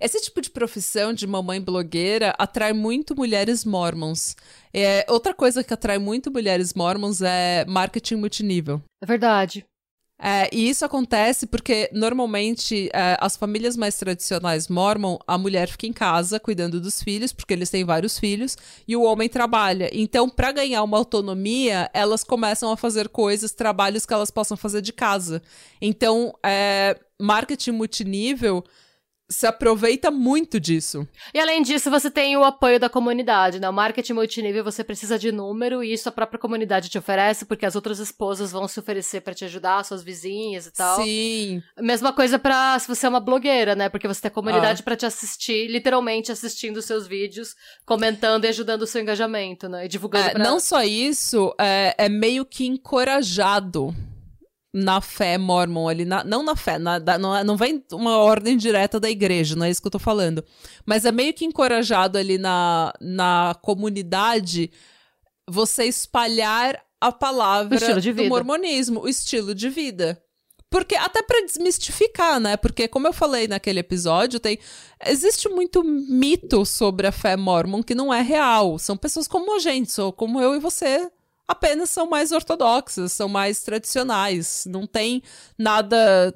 Esse tipo de profissão de mamãe blogueira atrai muito mulheres mormons. É, outra coisa que atrai muito mulheres mormons é marketing multinível. É verdade. É, e isso acontece porque, normalmente, é, as famílias mais tradicionais mormon, a mulher fica em casa cuidando dos filhos, porque eles têm vários filhos, e o homem trabalha. Então, para ganhar uma autonomia, elas começam a fazer coisas, trabalhos que elas possam fazer de casa. Então, é, marketing multinível se aproveita muito disso. E além disso, você tem o apoio da comunidade, né? O marketing multinível você precisa de número e isso a própria comunidade te oferece, porque as outras esposas vão se oferecer pra te ajudar, suas vizinhas e tal. Sim. Mesma coisa pra se você é uma blogueira, né? Porque você tem a comunidade pra te assistir, literalmente assistindo os seus vídeos, comentando e ajudando o seu engajamento, né? E divulgando É, pra... não só isso, é, é meio que encorajado na fé mormon ali, na- não na fé, na- da- não, é- não vem uma ordem direta da igreja, não é isso que eu tô falando. Mas é meio que encorajado ali na, na comunidade você espalhar a palavra do mormonismo, o estilo de vida. Porque até pra desmistificar, né? Porque como eu falei naquele episódio, tem existe muito mito sobre a fé mormon que não é real. São pessoas como a gente, sou como eu e você, apenas são mais ortodoxas, são mais tradicionais, não tem nada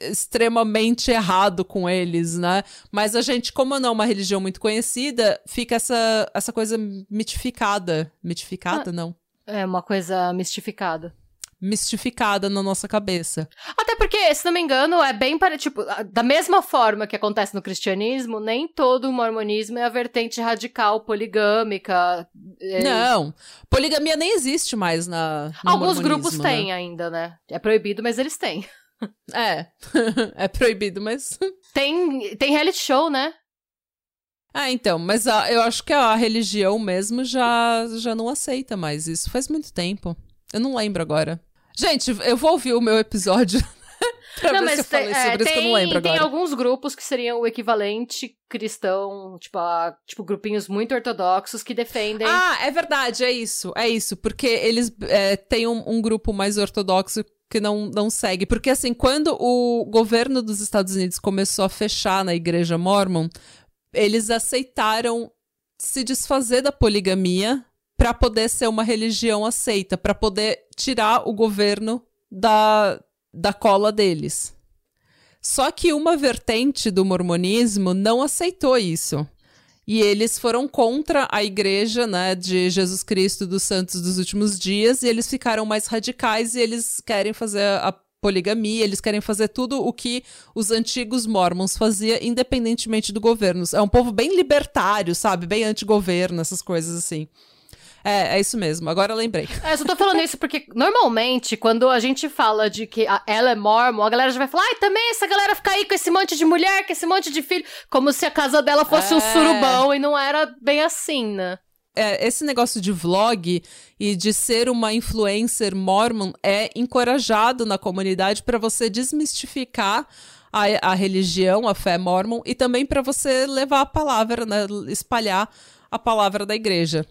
extremamente errado com eles, né? Mas a gente, como não é uma religião muito conhecida, fica essa, essa coisa mitificada. Mitificada, não. É uma coisa mistificada. Mistificada na nossa cabeça. Até porque, se não me engano, é bem para tipo, da mesma forma que acontece no cristianismo, nem todo o mormonismo é a vertente radical poligâmica. É, Não. Poligamia nem existe mais na. Alguns grupos né? têm ainda, né? É proibido, mas eles têm. É. é proibido, mas. Tem, tem reality show, né? Ah, então, mas a- eu acho que a religião mesmo já, já não aceita mais isso. Faz muito tempo. Eu não lembro agora. Gente, eu vou ouvir o meu episódio pra ver se eu falei é, sobre isso que eu não lembro tem agora. alguns grupos que seriam o equivalente cristão, tipo, a, tipo grupinhos muito ortodoxos que defendem. Ah, é verdade, é isso, é isso. Porque eles é, têm um, um grupo mais ortodoxo que não, não segue. Porque, assim, quando o governo dos Estados Unidos começou a fechar na igreja mormon, eles aceitaram se desfazer da poligamia para poder ser uma religião aceita, para poder tirar o governo da, da cola deles. Só que uma vertente do mormonismo não aceitou isso. E eles foram contra a igreja, né, de Jesus Cristo dos Santos dos Últimos Dias, e eles ficaram mais radicais e eles querem fazer a poligamia, eles querem fazer tudo o que os antigos mormons faziam, independentemente do governo. É um povo bem libertário, sabe? Bem anti-governo, essas coisas assim. É, é isso mesmo. Agora eu lembrei. É, eu só tô falando isso porque, normalmente, quando a gente fala de que ela é mormon, a galera já vai falar, ai, também essa galera fica aí com esse monte de mulher, com esse monte de filho. Como se a casa dela fosse um É. surubão e não era bem assim, né? É, esse negócio de vlog e de ser uma influencer mormon é encorajado na comunidade para você desmistificar a, a religião, a fé mormon, e também para você levar a palavra, né, espalhar a palavra da igreja.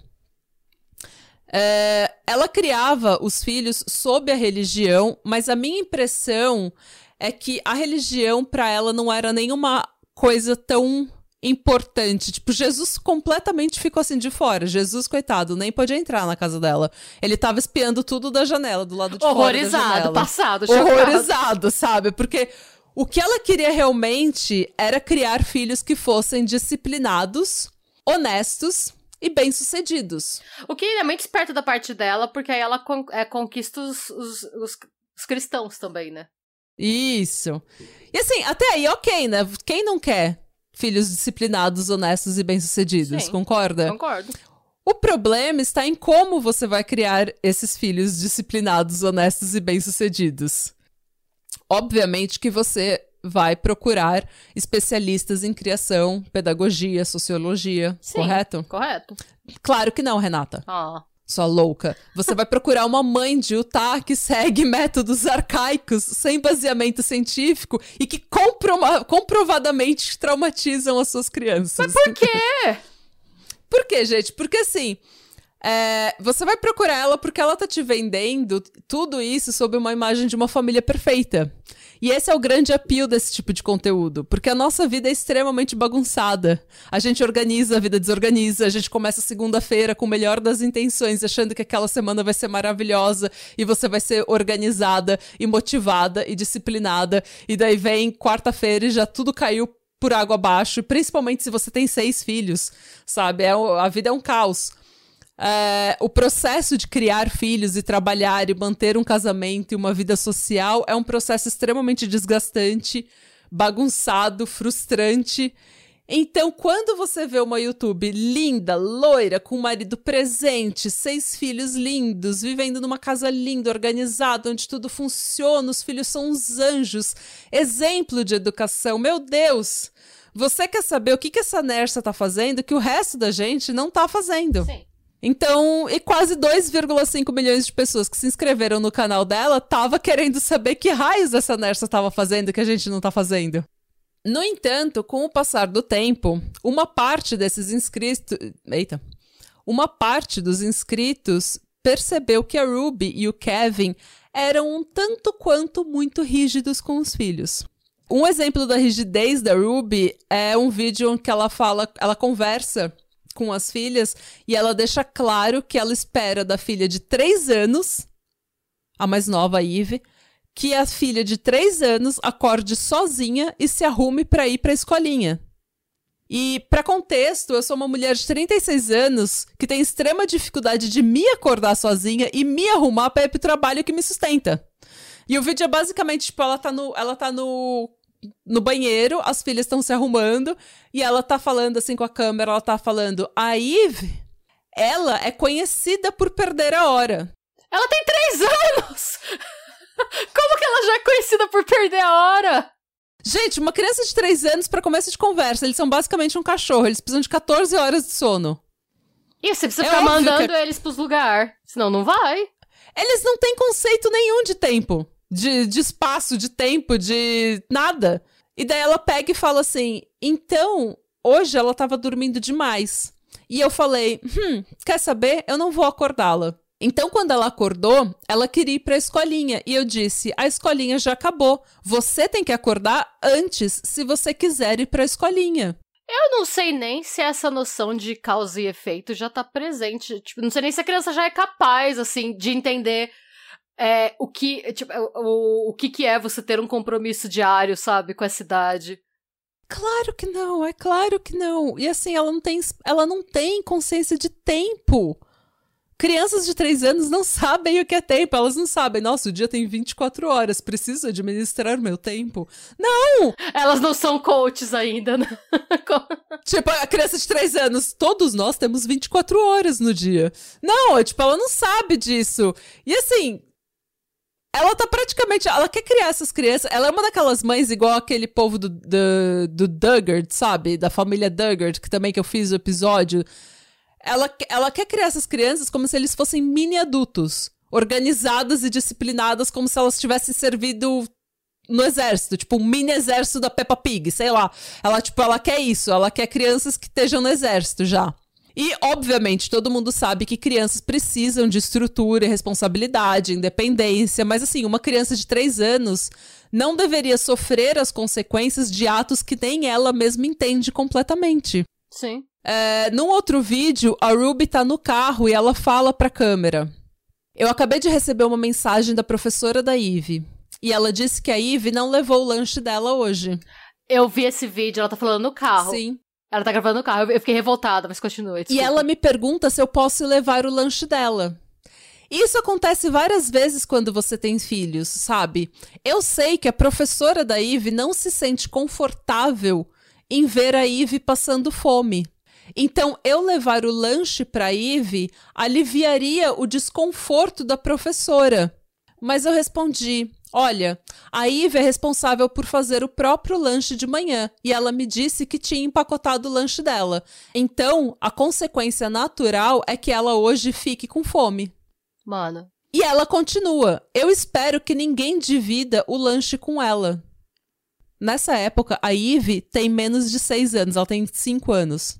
É, ela criava os filhos sob a religião, mas a minha impressão é que a religião para ela não era nenhuma coisa tão importante. Tipo, Jesus completamente ficou assim de fora. Jesus, coitado, nem podia entrar na casa dela. Ele tava espiando tudo da janela, do lado de fora da Horrorizado, passado, chocado. Horrorizado, sabe? Porque o que ela queria realmente era criar filhos que fossem disciplinados, honestos e bem-sucedidos. O que é muito esperto da parte dela, porque aí ela con- é, conquista os, os, os- os cristãos também, né? Isso. E assim, até aí, ok, né? Quem não quer filhos disciplinados, honestos e bem-sucedidos? Concorda? Concordo. O problema está em como você vai criar esses filhos disciplinados, honestos e bem-sucedidos. Obviamente que você vai procurar especialistas em criação, pedagogia, sociologia, Sim. correto? Correto. Claro que não, Renata. Ah. Sua louca. Você vai procurar uma mãe de Utah que segue métodos arcaicos, sem baseamento científico e que comprova- comprovadamente traumatizam as suas crianças. Por quê? Por quê, gente? Porque assim, é, você vai procurar ela porque ela tá te vendendo tudo isso sob uma imagem de uma família perfeita. E esse é o grande apelo desse tipo de conteúdo, porque a nossa vida é extremamente bagunçada. A gente organiza, a vida desorganiza, a gente começa segunda-feira com o melhor das intenções, achando que aquela semana vai ser maravilhosa e você vai ser organizada e motivada e disciplinada. E daí vem quarta-feira e já tudo caiu por água abaixo, principalmente se você tem seis filhos, sabe? É, a vida é um caos. É, o processo de criar filhos e trabalhar e manter um casamento e uma vida social é um processo extremamente desgastante, bagunçado, frustrante. Então, quando você vê uma YouTube linda, loira, com um marido presente, seis filhos lindos, vivendo numa casa linda, organizada, onde tudo funciona, os filhos são uns anjos, exemplo de educação, meu Deus! Você quer saber o que, que essa Nersa tá fazendo que o resto da gente não tá fazendo? Sim. Então, e quase 2,5 milhões de pessoas que se inscreveram no canal dela tava querendo saber que raios essa Nersa tava fazendo que a gente não tá fazendo. No entanto, com o passar do tempo, uma parte desses inscritos. Eita! Uma parte dos inscritos percebeu que a Ruby e o Kevin eram um tanto quanto muito rígidos com os filhos. Um exemplo da rigidez da Ruby é um vídeo em que ela fala, ela conversa com as filhas e ela deixa claro que ela espera da filha de 3 anos, a mais nova, a Eve, que a filha de 3 anos acorde sozinha e se arrume para ir para a escolinha. E, para contexto, eu sou uma mulher de 36 anos que tem extrema dificuldade de me acordar sozinha e me arrumar para ir pro trabalho que me sustenta. E o vídeo é basicamente, tipo, ela tá no, ela tá no, no banheiro, as filhas estão se arrumando, e ela tá falando assim com a câmera, ela tá falando, a Eve, ela é conhecida por perder a hora. Ela tem três anos! Como que ela já é conhecida por perder a hora? Gente, uma criança de 3 anos, para começo de conversa, eles são basicamente um cachorro, eles precisam de 14 horas de sono. E você precisa É ficar mandando que- eles pros lugares. Senão não vai. Eles não têm conceito nenhum de tempo, de, de espaço, de tempo, de nada. E daí ela pega e fala assim: então, hoje ela tava dormindo demais. E eu falei: hum, quer saber? Eu não vou acordá-la. Então, quando ela acordou, ela queria ir pra escolinha. E eu disse: a escolinha já acabou. Você tem que acordar antes se você quiser ir pra escolinha. Eu não sei nem se essa noção de causa e efeito já tá presente. Tipo, não sei nem se a criança já é capaz, assim, de entender é, o que, tipo, o, o que que é você ter um compromisso diário, sabe, com essa idade. Claro que não, é claro que não. E assim, ela não tem, ela não tem consciência de tempo. Crianças de 3 anos não sabem o que é tempo, elas não sabem. Nossa, o dia tem 24 horas, preciso administrar meu tempo. Não! Elas não são coaches ainda, né? tipo, a criança de 3 anos, todos nós temos 24 horas no dia. Não, tipo, ela não sabe disso. E assim, ela tá praticamente. Ela quer criar essas crianças. Ela é uma daquelas mães igual aquele povo do, do, do Duggard, sabe? Da família Duggard, que também que eu fiz o episódio ela, ela quer criar essas crianças como se eles fossem mini adultos, organizadas e disciplinadas, como se elas tivessem servido no exército, tipo um mini exército da Peppa Pig, sei lá. Ela, tipo, ela quer isso, ela quer crianças que estejam no exército já. E, obviamente, todo mundo sabe que crianças precisam de estrutura, responsabilidade, independência, mas, assim, uma criança de 3 anos não deveria sofrer as consequências de atos que nem ela mesma entende completamente. Sim. É, num outro vídeo, a Ruby tá no carro e ela fala pra câmera. Eu acabei de receber uma mensagem da professora da Eve. E ela disse que a Eve não levou o lanche dela hoje. Eu vi esse vídeo, ela tá falando no carro. Sim. Ela tá gravando no carro. Eu fiquei revoltada, mas continue. E ela me pergunta se eu posso levar o lanche dela. Isso acontece várias vezes quando você tem filhos, sabe? Eu sei que a professora da Eve não se sente confortável em ver a Eve passando fome. Então, eu levar o lanche para Eve aliviaria o desconforto da professora. Mas eu respondi: Olha, a Eve é responsável por fazer o próprio lanche de manhã e ela me disse que tinha empacotado o lanche dela. Então, a consequência natural é que ela hoje fique com fome. Mano. E ela continua: Eu espero que ninguém divida o lanche com ela. Nessa época, a Eve tem menos de seis anos, ela tem cinco anos.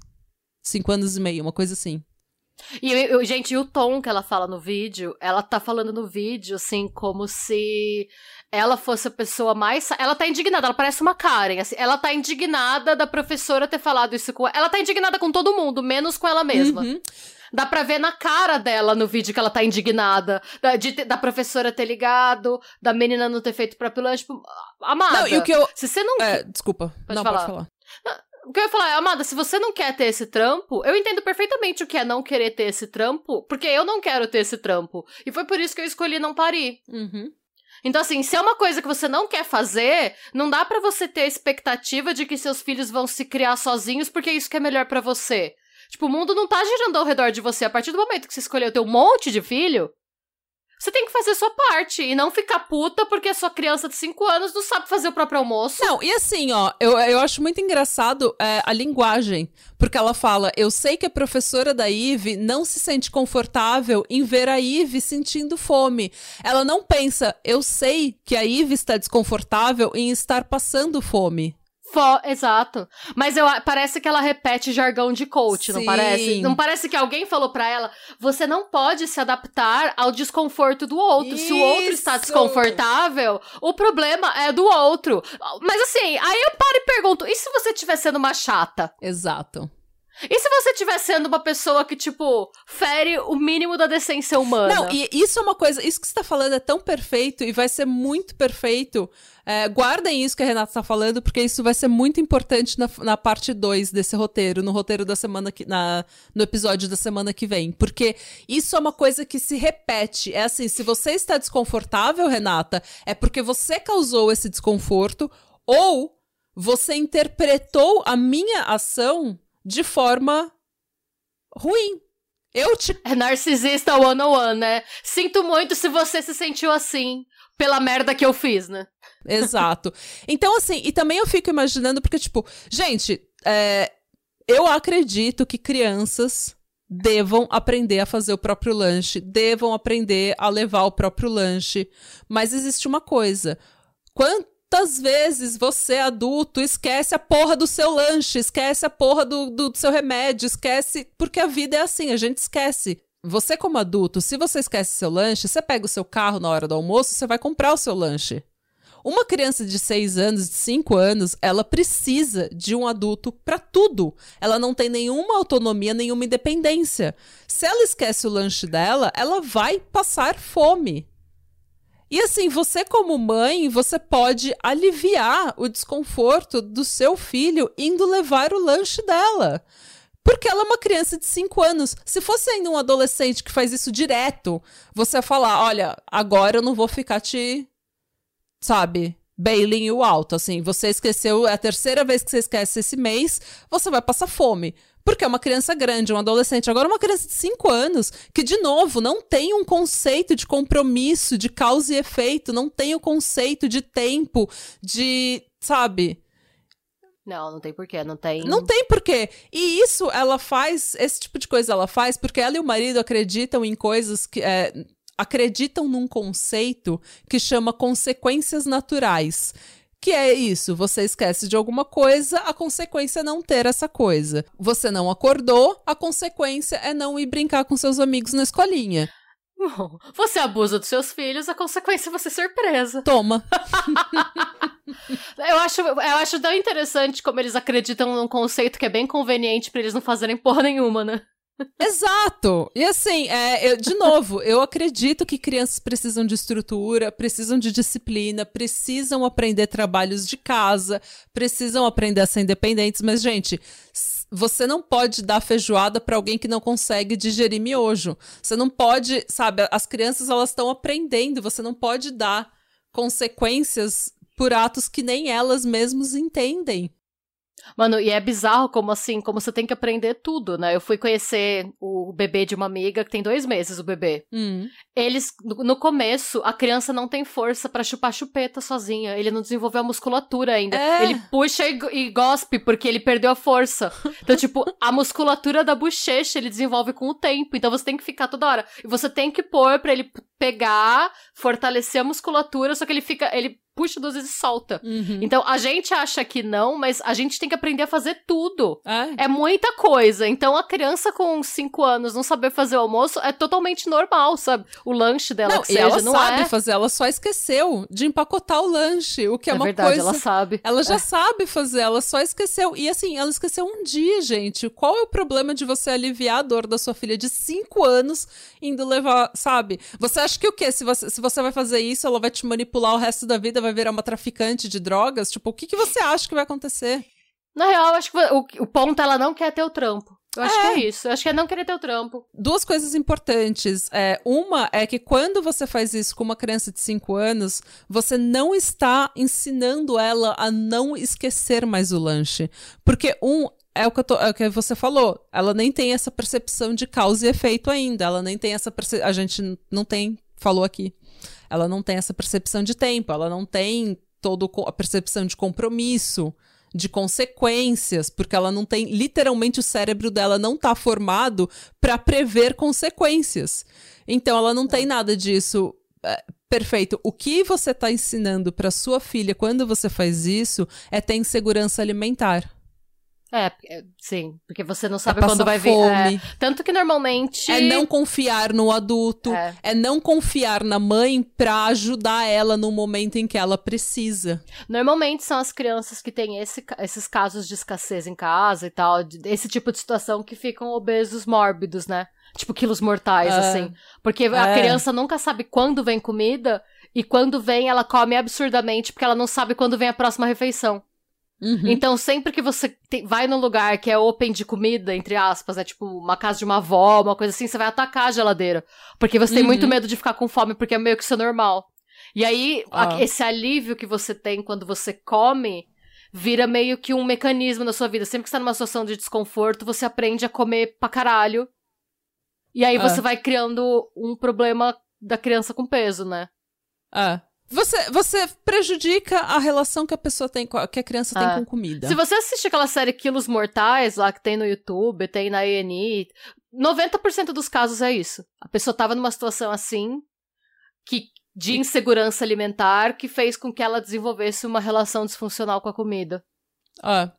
Cinco anos e meio, uma coisa assim. E, eu, gente, e o tom que ela fala no vídeo, ela tá falando no vídeo, assim, como se ela fosse a pessoa mais. Ela tá indignada, ela parece uma Karen. Assim, ela tá indignada da professora ter falado isso com. Ela tá indignada com todo mundo, menos com ela mesma. Uhum. Dá pra ver na cara dela no vídeo que ela tá indignada. Da, de, da professora ter ligado, da menina não ter feito o próprio lanche. Tipo, amada. Não, e o que eu. Se você não. É, desculpa. Pode não, falar. pode falar. O que eu ia falar é, Amada, se você não quer ter esse trampo, eu entendo perfeitamente o que é não querer ter esse trampo, porque eu não quero ter esse trampo. E foi por isso que eu escolhi não parir. Uhum. Então, assim, se é uma coisa que você não quer fazer, não dá para você ter a expectativa de que seus filhos vão se criar sozinhos porque é isso que é melhor para você. Tipo, o mundo não tá girando ao redor de você. A partir do momento que você escolheu ter um monte de filho, você tem que fazer sua parte e não ficar puta porque a sua criança de 5 anos não sabe fazer o próprio almoço. Não, e assim, ó, eu, eu acho muito engraçado é, a linguagem. Porque ela fala: Eu sei que a professora da Ive não se sente confortável em ver a Ive sentindo fome. Ela não pensa: Eu sei que a Ive está desconfortável em estar passando fome. Fo exato. Mas eu, parece que ela repete jargão de coach, Sim. não parece? Não parece que alguém falou para ela: você não pode se adaptar ao desconforto do outro. Isso. Se o outro está desconfortável, o problema é do outro. Mas assim, aí eu paro e pergunto: e se você estiver sendo uma chata? Exato. E se você estiver sendo uma pessoa que, tipo, fere o mínimo da decência humana? Não, e isso é uma coisa. Isso que você tá falando é tão perfeito e vai ser muito perfeito. É, guardem isso que a Renata tá falando, porque isso vai ser muito importante na, na parte 2 desse roteiro, no roteiro da semana que. Na, no episódio da semana que vem. Porque isso é uma coisa que se repete. É assim, se você está desconfortável, Renata, é porque você causou esse desconforto ou você interpretou a minha ação de forma ruim. Eu te. É narcisista one on one, né? Sinto muito se você se sentiu assim pela merda que eu fiz, né? Exato. Então, assim, e também eu fico imaginando, porque, tipo, gente, é, eu acredito que crianças devam aprender a fazer o próprio lanche, devam aprender a levar o próprio lanche. Mas existe uma coisa. Quantas vezes você, adulto, esquece a porra do seu lanche, esquece a porra do, do, seu remédio, esquece. Porque a vida é assim, a gente esquece. Você, como adulto, se você esquece seu lanche, você pega o seu carro na hora do almoço, você vai comprar o seu lanche. Uma criança de 6 anos, de 5 anos, ela precisa de um adulto para tudo. Ela não tem nenhuma autonomia, nenhuma independência. Se ela esquece o lanche dela, ela vai passar fome. E assim, você como mãe, você pode aliviar o desconforto do seu filho indo levar o lanche dela. Porque ela é uma criança de 5 anos. Se fosse ainda um adolescente que faz isso direto, você ia falar: olha, agora eu não vou ficar te. Sabe? bailing o alto. Assim, você esqueceu, é a terceira vez que você esquece esse mês, você vai passar fome. Porque é uma criança grande, um adolescente. Agora, uma criança de 5 anos, que, de novo, não tem um conceito de compromisso, de causa e efeito, não tem o conceito de tempo, de. Sabe? Não, não tem porquê, não tem. Não tem porquê. E isso ela faz, esse tipo de coisa ela faz porque ela e o marido acreditam em coisas que. É, acreditam num conceito que chama consequências naturais. Que é isso, você esquece de alguma coisa, a consequência é não ter essa coisa. Você não acordou, a consequência é não ir brincar com seus amigos na escolinha. Você abusa dos seus filhos, a consequência é você ser presa. Toma. eu, acho, eu acho tão interessante como eles acreditam num conceito que é bem conveniente para eles não fazerem porra nenhuma, né? Exato! E assim, é, eu, de novo, eu acredito que crianças precisam de estrutura, precisam de disciplina, precisam aprender trabalhos de casa, precisam aprender a ser independentes, mas, gente, você não pode dar feijoada para alguém que não consegue digerir miojo. Você não pode, sabe, as crianças elas estão aprendendo, você não pode dar consequências por atos que nem elas mesmas entendem. Mano, e é bizarro como assim, como você tem que aprender tudo, né? Eu fui conhecer o bebê de uma amiga que tem dois meses, o bebê. Hum. Eles, no começo, a criança não tem força para chupar chupeta sozinha. Ele não desenvolveu a musculatura ainda. É. Ele puxa e, e gospe porque ele perdeu a força. Então, tipo, a musculatura da bochecha ele desenvolve com o tempo. Então você tem que ficar toda hora. E você tem que pôr pra ele pegar, fortalecer a musculatura, só que ele fica. Ele puxa duas vezes e solta. Uhum. Então a gente acha que não, mas a gente tem que aprender a fazer tudo. É. É muita coisa. Então a criança com 5 anos não saber fazer o almoço é totalmente normal, sabe? O lanche dela não, que seja, ela não sabe é. fazer, ela só esqueceu de empacotar o lanche, o que é, é uma verdade, coisa. ela sabe. Ela já É. sabe fazer, ela só esqueceu. E assim, ela esqueceu um dia, gente. Qual é o problema de você aliviar a dor da sua filha de 5 anos indo levar, sabe? Você acha que o quê? Se você, se você vai fazer isso, ela vai te manipular o resto da vida, vai virar uma traficante de drogas? Tipo, o que, que você acha que vai acontecer? Na real, eu acho que o, o ponto é ela não quer ter o trampo. Eu acho É. que é isso. Eu acho que é não querer ter o trampo. Duas coisas importantes. É, uma é que quando você faz isso com uma criança de 5 anos, você não está ensinando ela a não esquecer mais o lanche. Porque, um, é o tô- é o que você falou. Ela nem tem essa percepção de causa e efeito ainda. Ela nem tem essa percepção. A gente não tem, falou aqui. Ela não tem essa percepção de tempo. Ela não tem toda a percepção de compromisso, de consequências, porque ela não tem. Literalmente, o cérebro dela não tá formado para prever consequências. Então, ela não tem nada disso. É, perfeito. O que você tá ensinando para sua filha quando você faz isso é ter insegurança alimentar. É, é, sim. Porque você não sabe é quando vai vir. É, tanto que normalmente. É não confiar no adulto. É. É. não confiar na mãe pra ajudar ela no momento em que ela precisa. Normalmente são as crianças que têm esse, esses casos de escassez em casa e tal, esse tipo de situação que ficam obesos mórbidos, né? Tipo quilos mortais, É. assim. Porque a É. criança nunca sabe quando vem comida e quando vem ela come absurdamente porque ela não sabe quando vem a próxima refeição. Uhum. Então, sempre que você te- vai num lugar que é open de comida, entre aspas, é tipo uma casa de uma avó, uma coisa assim, você vai atacar a geladeira. Porque você tem Uhum. muito medo de ficar com fome, porque é meio que isso é normal. E aí, a- Ah. esse alívio que você tem quando você come vira meio que um mecanismo na sua vida. Sempre que você tá numa situação de desconforto, você aprende a comer pra caralho. E aí Ah. você vai criando um problema da criança com peso, né? É. Você, você prejudica a relação que a pessoa tem, com a- que a criança tem Ah. com comida. Se você assistir aquela série Quilos Mortais, lá que tem no YouTube, tem na ANI, 90% dos casos é isso. A pessoa tava numa situação assim, que de insegurança alimentar, que fez com que ela desenvolvesse uma relação disfuncional com a comida. É.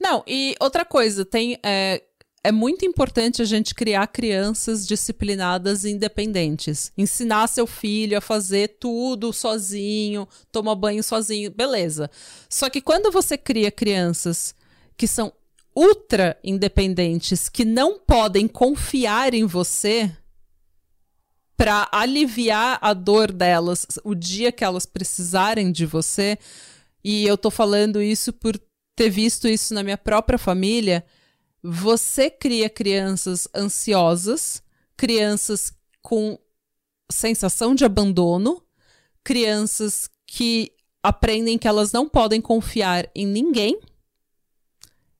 Não, e outra coisa, tem. É, é muito importante a gente criar crianças disciplinadas e independentes. Ensinar seu filho a fazer tudo sozinho, tomar banho sozinho, beleza. Só que quando você cria crianças que são ultra independentes, que não podem confiar em você para aliviar a dor delas o dia que elas precisarem de você, e eu tô falando isso por ter visto isso na minha própria família, você cria crianças ansiosas, crianças com sensação de abandono, crianças que aprendem que elas não podem confiar em ninguém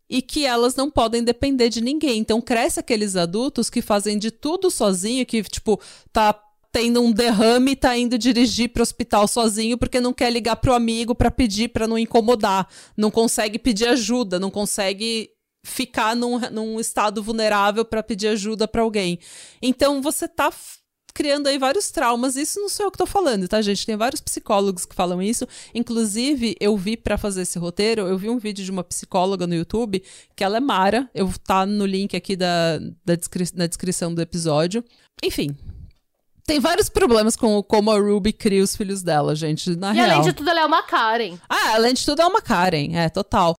e que elas não podem depender de ninguém. Então cresce aqueles adultos que fazem de tudo sozinho, que tipo tá tendo um derrame e tá indo dirigir para o hospital sozinho porque não quer ligar pro amigo para pedir para não incomodar, não consegue pedir ajuda, não consegue ficar num, num estado vulnerável para pedir ajuda para alguém. Então você tá criando aí vários traumas. Isso não sou eu que tô falando, tá, gente? Tem vários psicólogos que falam isso. Inclusive, eu vi para fazer esse roteiro, eu vi um vídeo de uma psicóloga no YouTube, que ela é Mara. Eu tá no link aqui da, da descri na descrição do episódio. Enfim, tem vários problemas com como a Ruby cria os filhos dela, gente, na e real. E além de tudo, ela é uma Karen. Ah, além de tudo, é uma Karen, é, total.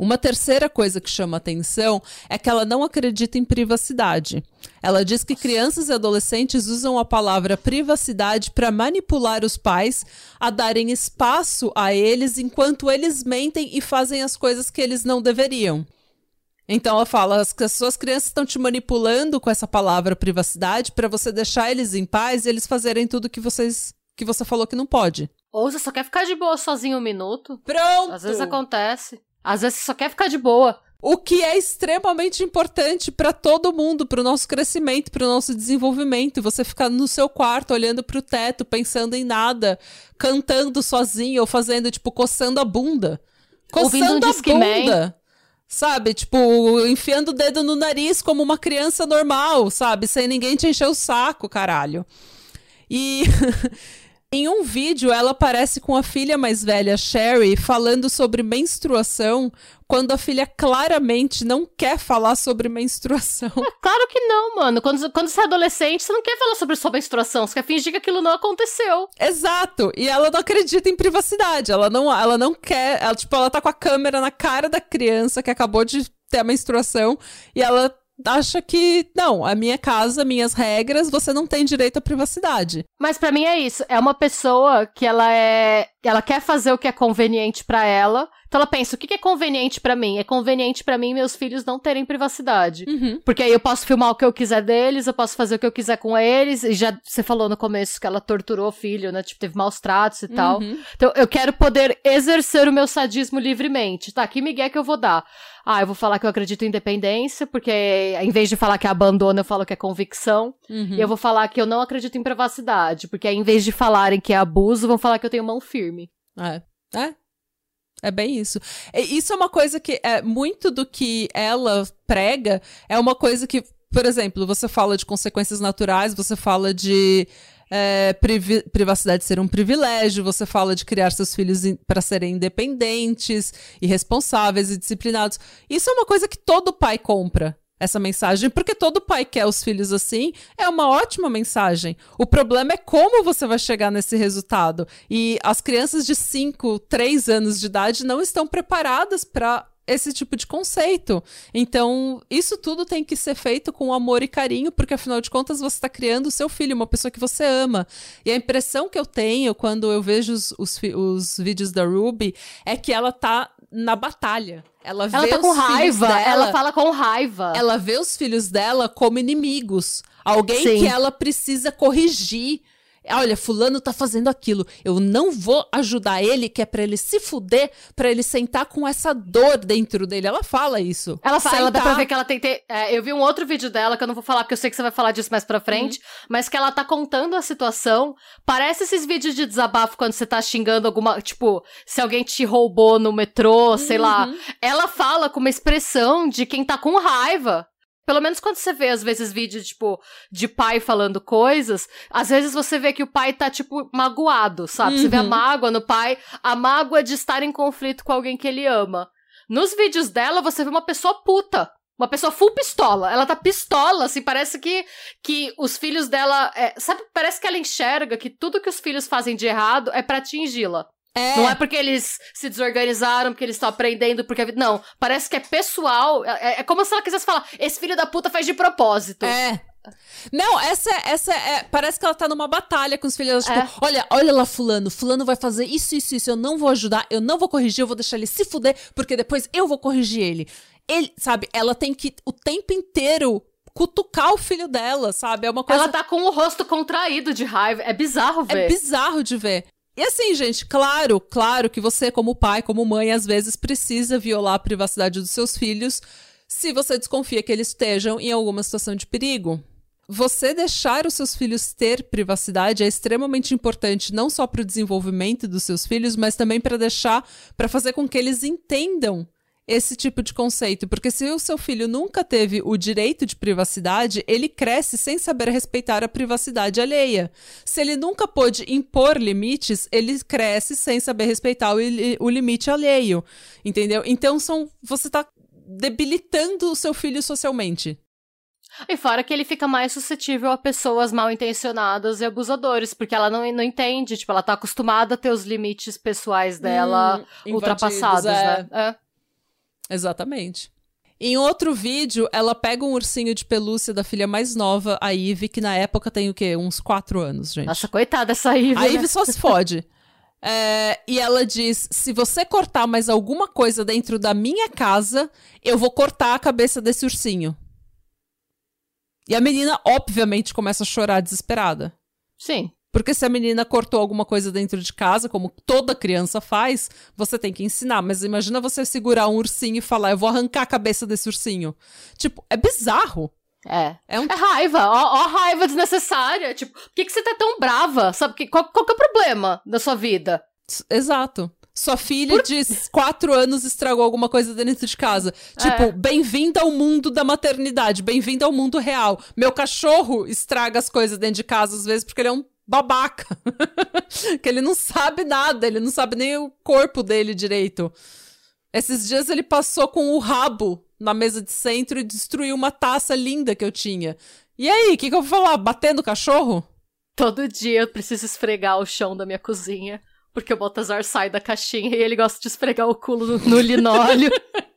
Uma terceira coisa que chama atenção é que ela não acredita em privacidade. Ela diz que crianças e adolescentes usam a palavra privacidade para manipular os pais a darem espaço a eles enquanto eles mentem e fazem as coisas que eles não deveriam. Então ela fala que as suas crianças estão te manipulando com essa palavra privacidade para você deixar eles em paz e eles fazerem tudo que vocês que você falou que não pode. Ou você só quer ficar de boa sozinho um minuto. Pronto. Às vezes acontece. Às vezes você só quer ficar de boa. O que é extremamente importante para todo mundo, para o nosso crescimento, para o nosso desenvolvimento. Você ficar no seu quarto, olhando para o teto, pensando em nada, cantando sozinho ou fazendo, tipo, coçando a bunda. Coçando um a bunda. Sabe? Tipo, enfiando o dedo no nariz como uma criança normal, sabe? Sem ninguém te encher o saco, caralho. E Em um vídeo, ela aparece com a filha mais velha, Sherry, falando sobre menstruação, quando a filha claramente não quer falar sobre menstruação. É, claro que não, mano. Quando, quando você é adolescente, você não quer falar sobre sua menstruação, você quer fingir que aquilo não aconteceu. Exato. E ela não acredita em privacidade. Ela não, ela não quer. Ela, tipo, ela tá com a câmera na cara da criança que acabou de ter a menstruação e ela acha que, não, a minha casa, minhas regras, você não tem direito à privacidade. Mas para mim é isso. É uma pessoa que ela é. Ela quer fazer o que é conveniente para ela. Então ela pensa: o que é conveniente para mim? É conveniente para mim meus filhos não terem privacidade. Uhum. Porque aí eu posso filmar o que eu quiser deles, eu posso fazer o que eu quiser com eles. E já você falou no começo que ela torturou o filho, né? Tipo, teve maus tratos e uhum. tal. Então eu quero poder exercer o meu sadismo livremente. Tá, que migué que eu vou dar? Ah, eu vou falar que eu acredito em independência, porque em vez de falar que é abandono, eu falo que é convicção. Uhum. E eu vou falar que eu não acredito em privacidade, porque em vez de falarem que é abuso, vão falar que eu tenho mão firme. É. É. É bem isso. Isso é uma coisa que é muito do que ela prega, é uma coisa que, por exemplo, você fala de consequências naturais, você fala de é, privi privacidade ser um privilégio, você fala de criar seus filhos para serem independentes e responsáveis e disciplinados. Isso é uma coisa que todo pai compra essa mensagem, porque todo pai quer os filhos assim, é uma ótima mensagem. O problema é como você vai chegar nesse resultado. E as crianças de 5, 3 anos de idade não estão preparadas para esse tipo de conceito. Então, isso tudo tem que ser feito com amor e carinho, porque afinal de contas você está criando o seu filho, uma pessoa que você ama. E a impressão que eu tenho quando eu vejo os, os, os vídeos da Ruby é que ela tá na batalha. Ela, ela vê tá com raiva, dela, ela fala com raiva. Ela vê os filhos dela como inimigos. Alguém Sim. que ela precisa corrigir. Olha, fulano tá fazendo aquilo. Eu não vou ajudar ele, que é pra ele se fuder, pra ele sentar com essa dor dentro dele. Ela fala isso. Ela fala, ela dá pra ver que ela tem. é, eu vi um outro vídeo dela, que eu não vou falar, porque eu sei que você vai falar disso mais pra frente, uhum. mas que ela tá contando a situação. Parece esses vídeos de desabafo quando você tá xingando alguma. Tipo, se alguém te roubou no metrô, sei uhum. lá. Ela fala com uma expressão de quem tá com raiva. Pelo menos quando você vê, às vezes, vídeos, tipo, de pai falando coisas, às vezes você vê que o pai tá, tipo, magoado, sabe? Uhum. Você vê a uhum. mágoa no pai, a mágoa de estar em conflito com alguém que ele ama. Nos vídeos dela, você vê uma pessoa puta. Uma pessoa full pistola. Ela tá pistola, assim, parece que, que os filhos dela. É, sabe, parece que ela enxerga que tudo que os filhos fazem de errado é para atingi-la. É. Não é porque eles se desorganizaram, porque eles estão aprendendo, porque a vida. Não, parece que é pessoal. É, é, como se ela quisesse falar: esse filho da puta faz de propósito. É. Não, essa, essa é. Parece que ela tá numa batalha com os filhos. Tipo, é. olha, olha lá, Fulano. Fulano vai fazer isso, isso, isso. Eu não vou ajudar, eu não vou corrigir, eu vou deixar ele se fuder, porque depois eu vou corrigir ele. Ele, sabe, ela tem que o tempo inteiro cutucar o filho dela, sabe? É uma coisa. Ela tá com o rosto contraído de raiva. É bizarro ver. É bizarro de ver. E assim, gente, claro, claro que você, como pai, como mãe, às vezes precisa violar a privacidade dos seus filhos se você desconfia que eles estejam em alguma situação de perigo. Você deixar os seus filhos ter privacidade é extremamente importante, não só para o desenvolvimento dos seus filhos, mas também para deixar, para fazer com que eles entendam esse tipo de conceito, porque se o seu filho nunca teve o direito de privacidade, ele cresce sem saber respeitar a privacidade alheia. Se ele nunca pôde impor limites, ele cresce sem saber respeitar o, o limite alheio, entendeu? Então são você está debilitando o seu filho socialmente. E fora que ele fica mais suscetível a pessoas mal intencionadas e abusadores, porque ela não, não entende, tipo, ela tá acostumada a ter os limites pessoais dela hum, ultrapassados, é. né? É. Exatamente. Em outro vídeo, ela pega um ursinho de pelúcia da filha mais nova, a Ivy, que na época tem o quê? Uns quatro anos, gente. Nossa, coitada dessa Ivy. A né? Ivy só se fode. É, e ela diz: se você cortar mais alguma coisa dentro da minha casa, eu vou cortar a cabeça desse ursinho. E a menina, obviamente, começa a chorar desesperada. Sim. Porque se a menina cortou alguma coisa dentro de casa, como toda criança faz, você tem que ensinar. Mas imagina você segurar um ursinho e falar: eu vou arrancar a cabeça desse ursinho. Tipo, é bizarro. É. É, um... é raiva. Ó, ó, raiva desnecessária. Tipo, por que, que você tá tão brava? Sabe? Que, qual, qual que é o problema da sua vida? Exato. Sua filha Por... de quatro anos estragou alguma coisa dentro de casa. Tipo, é. bem-vinda ao mundo da maternidade, bem-vinda ao mundo real. Meu cachorro estraga as coisas dentro de casa às vezes porque ele é um babaca. que ele não sabe nada, ele não sabe nem o corpo dele direito. Esses dias ele passou com o rabo na mesa de centro e destruiu uma taça linda que eu tinha. E aí, o que, que eu vou falar? Bater no cachorro? Todo dia eu preciso esfregar o chão da minha cozinha, porque o Baltazar sai da caixinha e ele gosta de esfregar o culo no, no linóleo.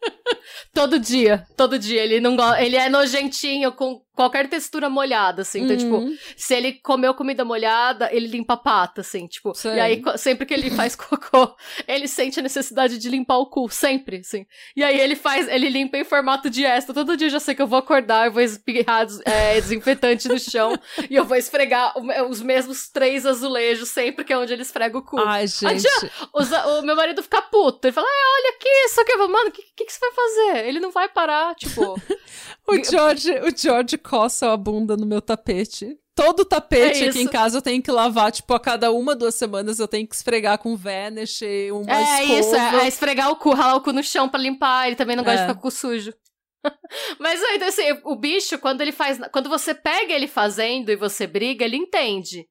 todo dia, todo dia. Ele não Ele é nojentinho com qualquer textura molhada, assim. Então, tipo, uhum. tipo, se ele comeu comida molhada, ele limpa a pata, assim, tipo. Sei. E aí, sempre que ele faz cocô, ele sente a necessidade de limpar o cu, sempre, assim. E aí ele faz, ele limpa em formato de esta. Todo dia eu já sei que eu vou acordar, eu vou espirrar é, desinfetante no chão e eu vou esfregar os mesmos três azulejos sempre que é onde ele esfrega o cu. Ai, gente. o meu marido fica puto. Ele fala, ah, olha aqui, isso aqui. Mano, o que, que, que você vai fazer? Ele não vai parar, tipo... o George, o George coça a bunda no meu tapete. Todo tapete é aqui em casa eu tenho que lavar, tipo, a cada uma, duas semanas eu tenho que esfregar com Vanish, uma é, escova. isso, é, é, esfregar o cu, ralar o cu no chão pra limpar, ele também não gosta é. de ficar com o cu sujo. Mas aí, assim, o bicho, quando ele faz. Quando você pega ele fazendo e você briga, ele entende.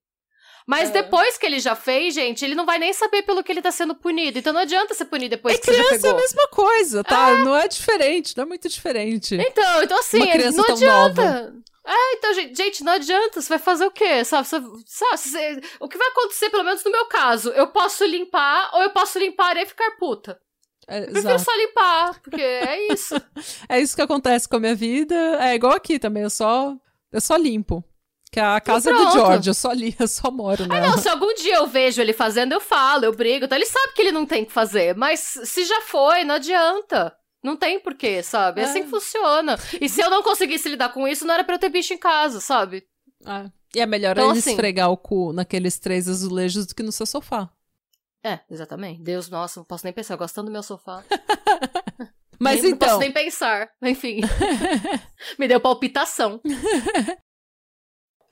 Mas é. depois que ele já fez, gente, ele não vai nem saber pelo que ele tá sendo punido. Então não adianta ser punir depois e que você já pegou. é a mesma coisa, tá? É. Não é diferente, não é muito diferente. Então, então assim, não adianta. Nova. É, então, gente, não adianta. Você vai fazer o quê? Sabe? Você, sabe você, o que vai acontecer, pelo menos no meu caso? Eu posso limpar ou eu posso limpar e ficar puta. É, eu prefiro só limpar, porque é isso. é isso que acontece com a minha vida. É igual aqui também, eu só, eu só limpo. Que é a casa é do George, eu só li, eu só moro nela. Ah, não, se algum dia eu vejo ele fazendo, eu falo, eu brigo, então ele sabe que ele não tem que fazer, mas se já foi, não adianta. Não tem porquê, sabe? É, é assim que funciona. E se eu não conseguisse lidar com isso, não era pra eu ter bicho em casa, sabe? É. E é melhor então, ele assim, esfregar o cu naqueles três azulejos do que no seu sofá. É, exatamente. Deus, nossa, não posso nem pensar. Gostando do meu sofá. Mas nem, então. Não posso nem pensar. Enfim. Me deu palpitação.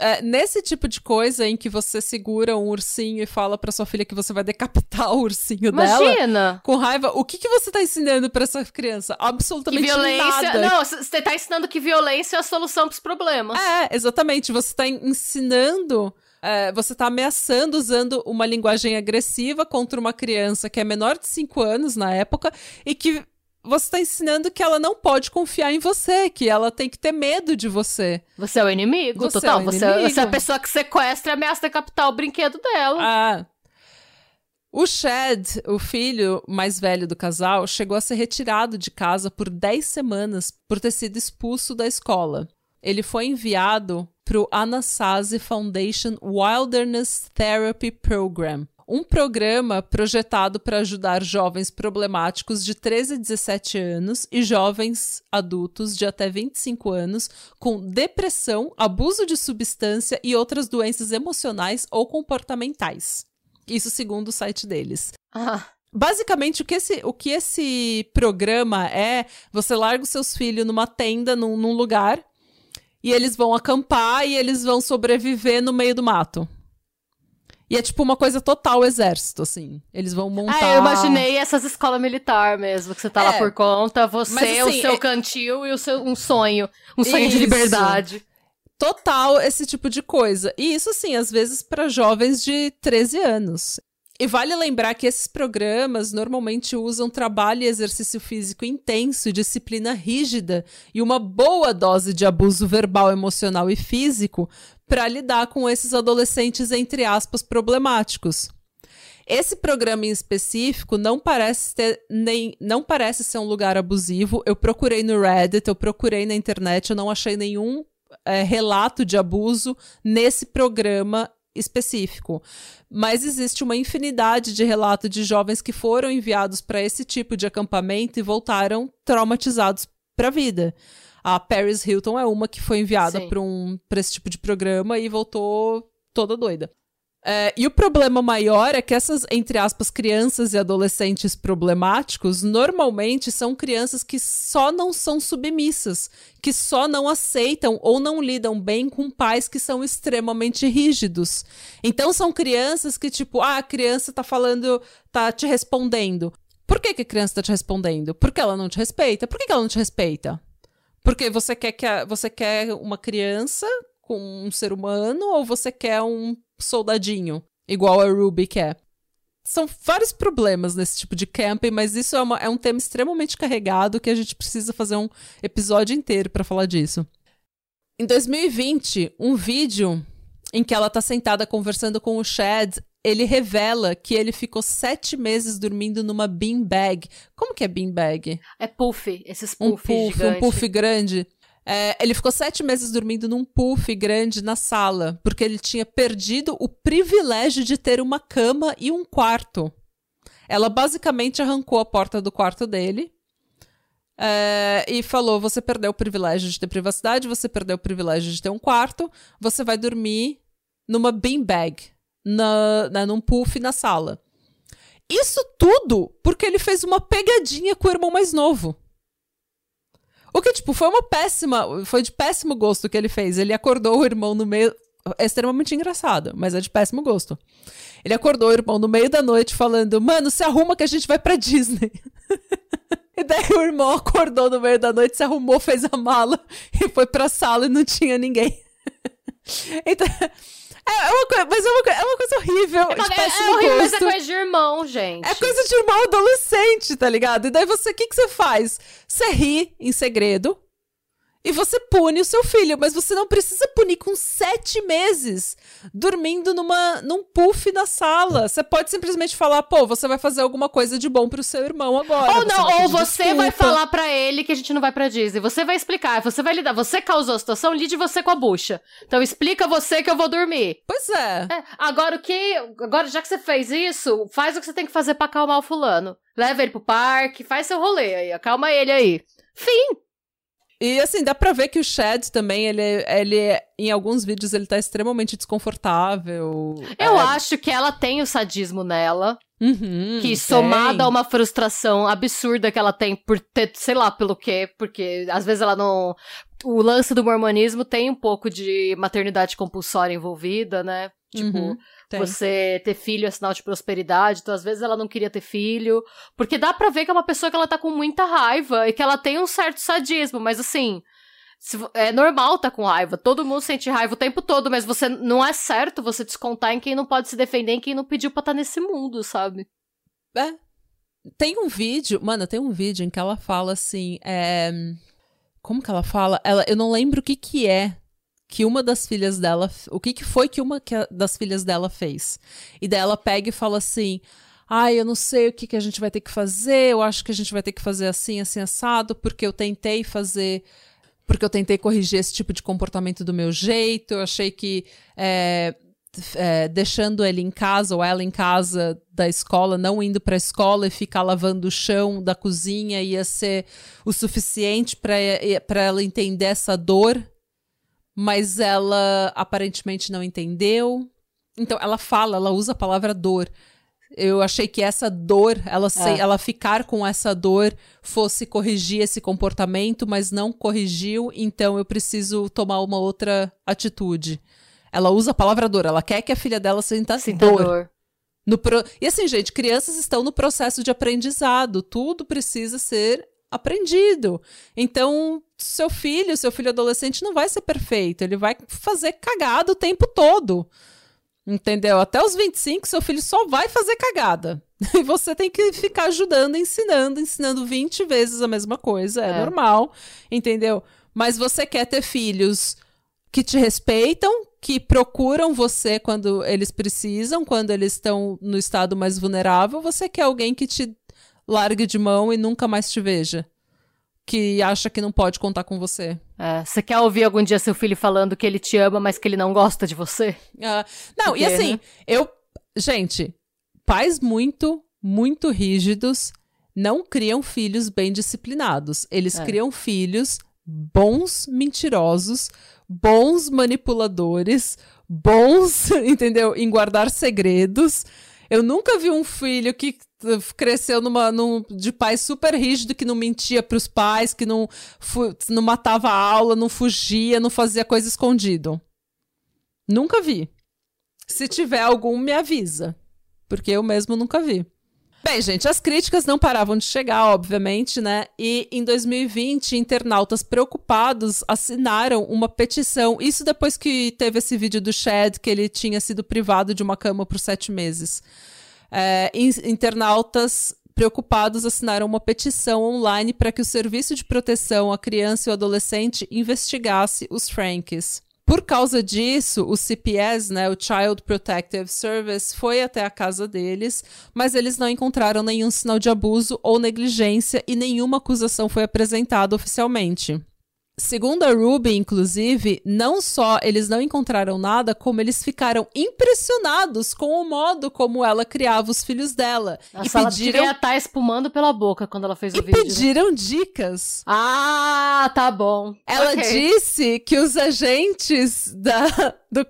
é, nesse tipo de coisa em que você segura um ursinho e fala pra sua filha que você vai decapitar o ursinho Imagina. dela com raiva, o que, que você tá ensinando pra essa criança? Absolutamente que violência... nada. Não, você tá ensinando que violência é a solução pros problemas. É, exatamente. Você tá ensinando. É, você tá ameaçando usando uma linguagem agressiva contra uma criança que é menor de 5 anos na época e que você está ensinando que ela não pode confiar em você, que ela tem que ter medo de você. Você é o inimigo, você total. É o você, inimigo. você é a pessoa que sequestra e ameaça decapitar o brinquedo dela. Ah. O Chad, o filho mais velho do casal, chegou a ser retirado de casa por 10 semanas por ter sido expulso da escola. Ele foi enviado para o Anasazi Foundation Wilderness Therapy Program, um programa projetado para ajudar jovens problemáticos de 13 a 17 anos e jovens adultos de até 25 anos com depressão, abuso de substância e outras doenças emocionais ou comportamentais. Isso segundo o site deles. Ah. Basicamente, o que, esse, o que esse programa é: você larga os seus filhos numa tenda, num, num lugar, e eles vão acampar e eles vão sobreviver no meio do mato. E é tipo uma coisa total exército, assim. Eles vão montar. Ah, eu imaginei essas escolas militar mesmo, que você tá é, lá por conta, você, mas, assim, o seu é... cantil e o seu um sonho. Um sonho isso. de liberdade. Total esse tipo de coisa. E isso, assim, às vezes para jovens de 13 anos. E vale lembrar que esses programas normalmente usam trabalho e exercício físico intenso, disciplina rígida e uma boa dose de abuso verbal, emocional e físico para lidar com esses adolescentes, entre aspas, problemáticos. Esse programa em específico não parece ter nem não parece ser um lugar abusivo. Eu procurei no Reddit, eu procurei na internet, eu não achei nenhum é, relato de abuso nesse programa específico. Mas existe uma infinidade de relatos de jovens que foram enviados para esse tipo de acampamento e voltaram traumatizados para a vida. A Paris Hilton é uma que foi enviada para um, esse tipo de programa e voltou toda doida. É, e o problema maior é que essas, entre aspas, crianças e adolescentes problemáticos normalmente são crianças que só não são submissas, que só não aceitam ou não lidam bem com pais que são extremamente rígidos. Então são crianças que, tipo, ah, a criança tá falando, tá te respondendo. Por que, que a criança tá te respondendo? Porque ela não te respeita. Por que, que ela não te respeita? Porque você quer que a, você quer uma criança com um ser humano ou você quer um soldadinho, igual a Ruby quer. São vários problemas nesse tipo de camping, mas isso é, uma, é um tema extremamente carregado que a gente precisa fazer um episódio inteiro para falar disso. Em 2020, um vídeo em que ela tá sentada conversando com o Chad, ele revela que ele ficou sete meses dormindo numa beanbag. Como que é beanbag? É puff, esses puff Um puff, gigante. um puff grande. É, ele ficou sete meses dormindo num puff grande na sala, porque ele tinha perdido o privilégio de ter uma cama e um quarto. Ela basicamente arrancou a porta do quarto dele é, e falou: Você perdeu o privilégio de ter privacidade, você perdeu o privilégio de ter um quarto, você vai dormir numa beanbag, na, na, num puff na sala. Isso tudo porque ele fez uma pegadinha com o irmão mais novo. O que, tipo, foi uma péssima. Foi de péssimo gosto que ele fez. Ele acordou o irmão no meio. É extremamente engraçado, mas é de péssimo gosto. Ele acordou o irmão no meio da noite falando: Mano, se arruma que a gente vai pra Disney. e daí o irmão acordou no meio da noite, se arrumou, fez a mala e foi pra sala e não tinha ninguém. então. É, é uma coisa, mas é uma, é uma coisa horrível. É, uma, é, é horrível, mas é coisa de irmão, gente. É coisa de irmão adolescente, tá ligado? E daí você, o que, que você faz? Você ri em segredo, e você pune o seu filho, mas você não precisa punir com sete meses dormindo numa, num puff na sala. Você pode simplesmente falar, pô, você vai fazer alguma coisa de bom pro seu irmão agora. Ou não, ou você desculpa. vai falar para ele que a gente não vai pra Disney. Você vai explicar, você vai lidar. Você causou a situação, lide você com a bucha. Então explica você que eu vou dormir. Pois é. é. Agora o que. Agora, já que você fez isso, faz o que você tem que fazer para acalmar o fulano. Leva ele pro parque, faz seu rolê aí, acalma ele aí. Fim. E assim, dá pra ver que o Chad também, ele, ele em alguns vídeos, ele tá extremamente desconfortável. Eu é... acho que ela tem o sadismo nela. Uhum, que somada a uma frustração absurda que ela tem por ter, sei lá pelo quê, porque às vezes ela não. O lance do mormonismo tem um pouco de maternidade compulsória envolvida, né? Tipo, uhum. Tem. Você ter filho é sinal de prosperidade, então às vezes ela não queria ter filho. Porque dá pra ver que é uma pessoa que ela tá com muita raiva e que ela tem um certo sadismo, mas assim. É normal tá com raiva, todo mundo sente raiva o tempo todo, mas você não é certo você descontar em quem não pode se defender, em quem não pediu pra estar tá nesse mundo, sabe? É. Tem um vídeo, mano, tem um vídeo em que ela fala assim, é... Como que ela fala? Ela, eu não lembro o que que é, que uma das filhas dela. O que, que foi que uma das filhas dela fez? E daí ela pega e fala assim. Ai, eu não sei o que, que a gente vai ter que fazer, eu acho que a gente vai ter que fazer assim, assim, assado, porque eu tentei fazer porque eu tentei corrigir esse tipo de comportamento do meu jeito, eu achei que é, é, deixando ele em casa ou ela em casa da escola, não indo para a escola e ficar lavando o chão da cozinha ia ser o suficiente para ela entender essa dor, mas ela aparentemente não entendeu. Então ela fala, ela usa a palavra dor. Eu achei que essa dor, ela, é. ela ficar com essa dor fosse corrigir esse comportamento, mas não corrigiu, então eu preciso tomar uma outra atitude. Ela usa a palavra dor, ela quer que a filha dela sinta, sinta dor. dor. No pro... E assim, gente, crianças estão no processo de aprendizado, tudo precisa ser aprendido. Então, seu filho, seu filho adolescente não vai ser perfeito, ele vai fazer cagada o tempo todo. Entendeu? Até os 25, seu filho só vai fazer cagada. E você tem que ficar ajudando, ensinando, ensinando 20 vezes a mesma coisa. É, é. normal, entendeu? Mas você quer ter filhos que te respeitam, que procuram você quando eles precisam, quando eles estão no estado mais vulnerável, você quer alguém que te largue de mão e nunca mais te veja. Que acha que não pode contar com você. É, você quer ouvir algum dia seu filho falando que ele te ama, mas que ele não gosta de você? Uh, não, Porque, e assim, né? eu. Gente, pais muito, muito rígidos não criam filhos bem disciplinados. Eles é. criam filhos bons mentirosos, bons manipuladores, bons, entendeu? Em guardar segredos. Eu nunca vi um filho que cresceu numa, num, de pai super rígido, que não mentia para os pais, que não, não matava a aula, não fugia, não fazia coisa escondido. Nunca vi. Se tiver algum, me avisa. Porque eu mesmo nunca vi. Bem, gente, as críticas não paravam de chegar, obviamente, né? E em 2020, internautas preocupados assinaram uma petição. Isso depois que teve esse vídeo do Chad, que ele tinha sido privado de uma cama por sete meses. É, internautas preocupados assinaram uma petição online para que o Serviço de Proteção à Criança e ao Adolescente investigasse os Franks. Por causa disso, o CPS, né, o Child Protective Service, foi até a casa deles, mas eles não encontraram nenhum sinal de abuso ou negligência e nenhuma acusação foi apresentada oficialmente. Segundo a Ruby, inclusive, não só eles não encontraram nada, como eles ficaram impressionados com o modo como ela criava os filhos dela. E pediram... ela estar espumando pela boca quando ela fez o e vídeo. E pediram dicas. Ah, tá bom. Ela okay. disse que os agentes da, do,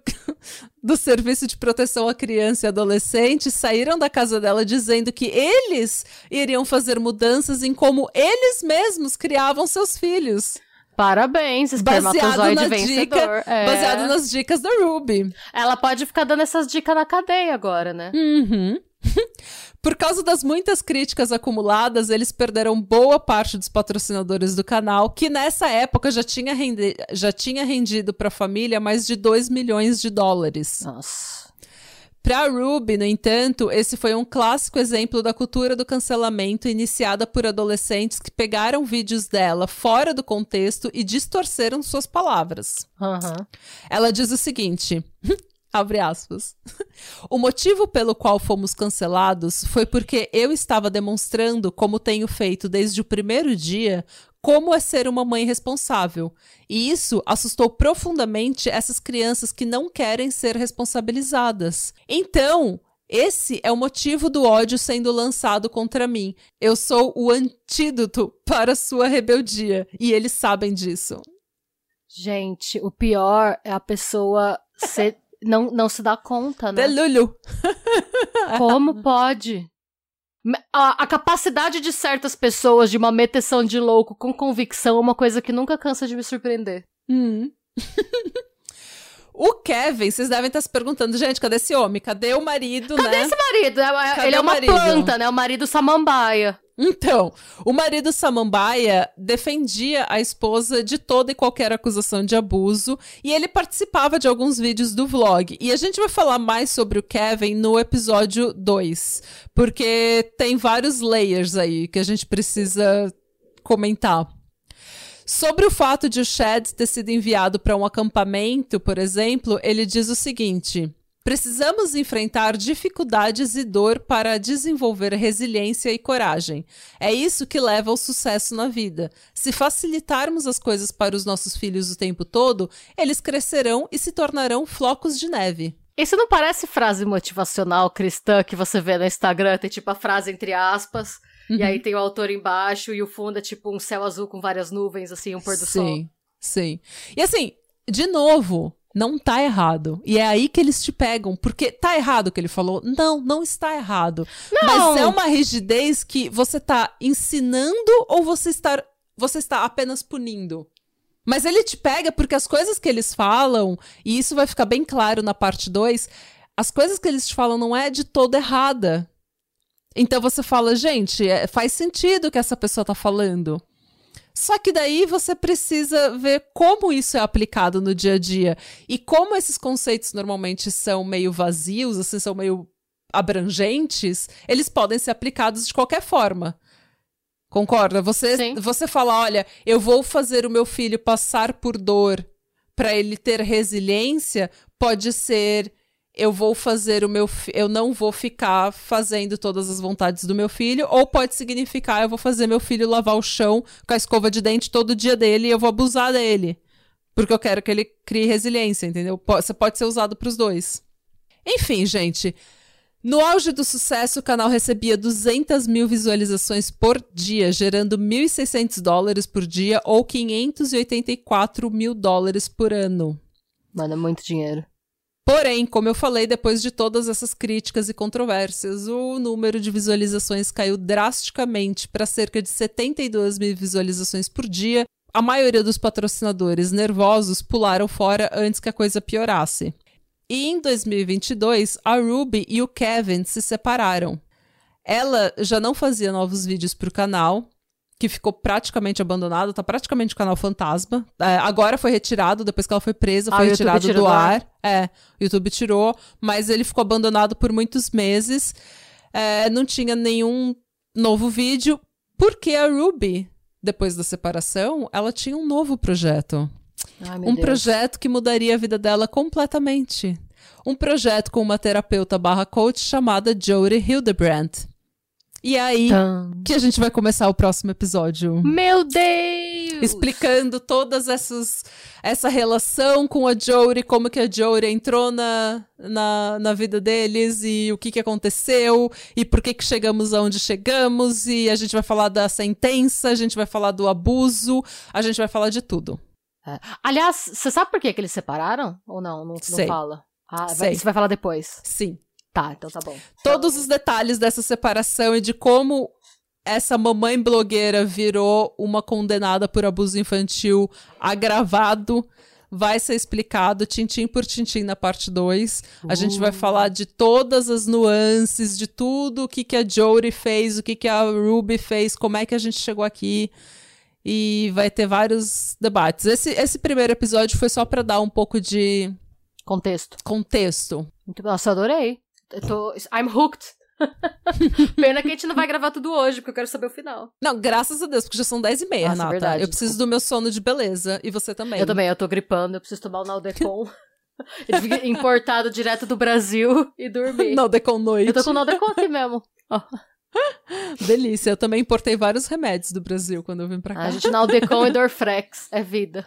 do Serviço de Proteção à Criança e Adolescente saíram da casa dela dizendo que eles iriam fazer mudanças em como eles mesmos criavam seus filhos. Parabéns, espermatozoide vencedor. Dica, é. Baseado nas dicas da Ruby. Ela pode ficar dando essas dicas na cadeia agora, né? Uhum. Por causa das muitas críticas acumuladas, eles perderam boa parte dos patrocinadores do canal, que nessa época já tinha, rendi já tinha rendido para a família mais de 2 milhões de dólares. Nossa. Para Ruby, no entanto, esse foi um clássico exemplo da cultura do cancelamento iniciada por adolescentes que pegaram vídeos dela fora do contexto e distorceram suas palavras. Uhum. Ela diz o seguinte. Abre aspas. O motivo pelo qual fomos cancelados foi porque eu estava demonstrando, como tenho feito desde o primeiro dia, como é ser uma mãe responsável. E isso assustou profundamente essas crianças que não querem ser responsabilizadas. Então, esse é o motivo do ódio sendo lançado contra mim. Eu sou o antídoto para sua rebeldia. E eles sabem disso. Gente, o pior é a pessoa ser, não, não se dar conta, né? Delulho. Como pode? A, a, capacidade de certas pessoas de uma meteção de louco com convicção é uma coisa que nunca cansa de me surpreender. Hum. o Kevin, vocês devem estar se perguntando, gente, cadê esse homem? Cadê o marido, cadê né? Cadê esse marido? É, cadê Ele é uma marido? planta, né? O marido samambaia. Então, o marido Samambaia defendia a esposa de toda e qualquer acusação de abuso e ele participava de alguns vídeos do vlog. E a gente vai falar mais sobre o Kevin no episódio 2, porque tem vários layers aí que a gente precisa comentar. Sobre o fato de o Chad ter sido enviado para um acampamento, por exemplo, ele diz o seguinte: Precisamos enfrentar dificuldades e dor para desenvolver resiliência e coragem. É isso que leva ao sucesso na vida. Se facilitarmos as coisas para os nossos filhos o tempo todo, eles crescerão e se tornarão flocos de neve. Isso não parece frase motivacional cristã que você vê no Instagram? Tem tipo a frase entre aspas, uhum. e aí tem o autor embaixo, e o fundo é tipo um céu azul com várias nuvens, assim, um pôr do sim, sol. Sim, sim. E assim, de novo, não tá errado. E é aí que eles te pegam. Porque tá errado o que ele falou? Não, não está errado. Não. Mas é uma rigidez que você tá ensinando ou você está, você está apenas punindo? Mas ele te pega porque as coisas que eles falam, e isso vai ficar bem claro na parte 2, as coisas que eles te falam não é de todo errada. Então você fala, gente, é, faz sentido o que essa pessoa tá falando. Só que daí você precisa ver como isso é aplicado no dia a dia. E como esses conceitos normalmente são meio vazios, assim, são meio abrangentes, eles podem ser aplicados de qualquer forma. Concorda? Você, você fala, olha, eu vou fazer o meu filho passar por dor para ele ter resiliência, pode ser eu vou fazer o meu eu não vou ficar fazendo todas as vontades do meu filho, ou pode significar eu vou fazer meu filho lavar o chão com a escova de dente todo dia dele e eu vou abusar dele. Porque eu quero que ele crie resiliência, entendeu? Você pode ser usado para os dois. Enfim, gente. No auge do sucesso, o canal recebia 200 mil visualizações por dia, gerando 1.600 dólares por dia ou 584 mil dólares por ano. Mano, é muito dinheiro. Porém, como eu falei, depois de todas essas críticas e controvérsias, o número de visualizações caiu drasticamente para cerca de 72 mil visualizações por dia. A maioria dos patrocinadores nervosos pularam fora antes que a coisa piorasse. E em 2022, a Ruby e o Kevin se separaram. Ela já não fazia novos vídeos para o canal, que ficou praticamente abandonado, tá praticamente canal fantasma. É, agora foi retirado, depois que ela foi presa, ah, foi retirado do ar. É, o YouTube tirou, mas ele ficou abandonado por muitos meses. É, não tinha nenhum novo vídeo, porque a Ruby, depois da separação, ela tinha um novo projeto. Ai, um Deus. projeto que mudaria a vida dela completamente. Um projeto com uma terapeuta barra coach chamada Jodie Hildebrandt. E é aí que a gente vai começar o próximo episódio. Meu Deus! Explicando todas essas essa relação com a Jory, como que a Jory entrou na, na, na vida deles e o que, que aconteceu e por que, que chegamos aonde chegamos. E a gente vai falar da sentença, a gente vai falar do abuso, a gente vai falar de tudo. É. Aliás, você sabe por que, que eles separaram? Ou não? Não, não fala? Ah, vai, você vai falar depois. Sim. Tá, então tá bom. Todos os detalhes dessa separação e de como essa mamãe blogueira virou uma condenada por abuso infantil agravado vai ser explicado tintim por tintim na parte 2. A gente vai uh. falar de todas as nuances, de tudo o que, que a Jory fez, o que, que a Ruby fez, como é que a gente chegou aqui. E vai ter vários debates. Esse, esse primeiro episódio foi só para dar um pouco de. Contexto. Contexto. Muito, nossa, adorei. Eu tô. I'm hooked. Pena que a gente não vai gravar tudo hoje, porque eu quero saber o final. Não, graças a Deus, porque já são 10 e meia, Nossa, Renata. Verdade, eu preciso do meu sono de beleza. E você também. Eu também, eu tô gripando, eu preciso tomar o Naldecon. importado direto do Brasil e dormir. Naldecon noite. Eu tô com o Naldecon aqui mesmo. Delícia, eu também importei vários remédios do Brasil quando eu vim pra cá. A gente Naldecon e Dorfrex, é vida.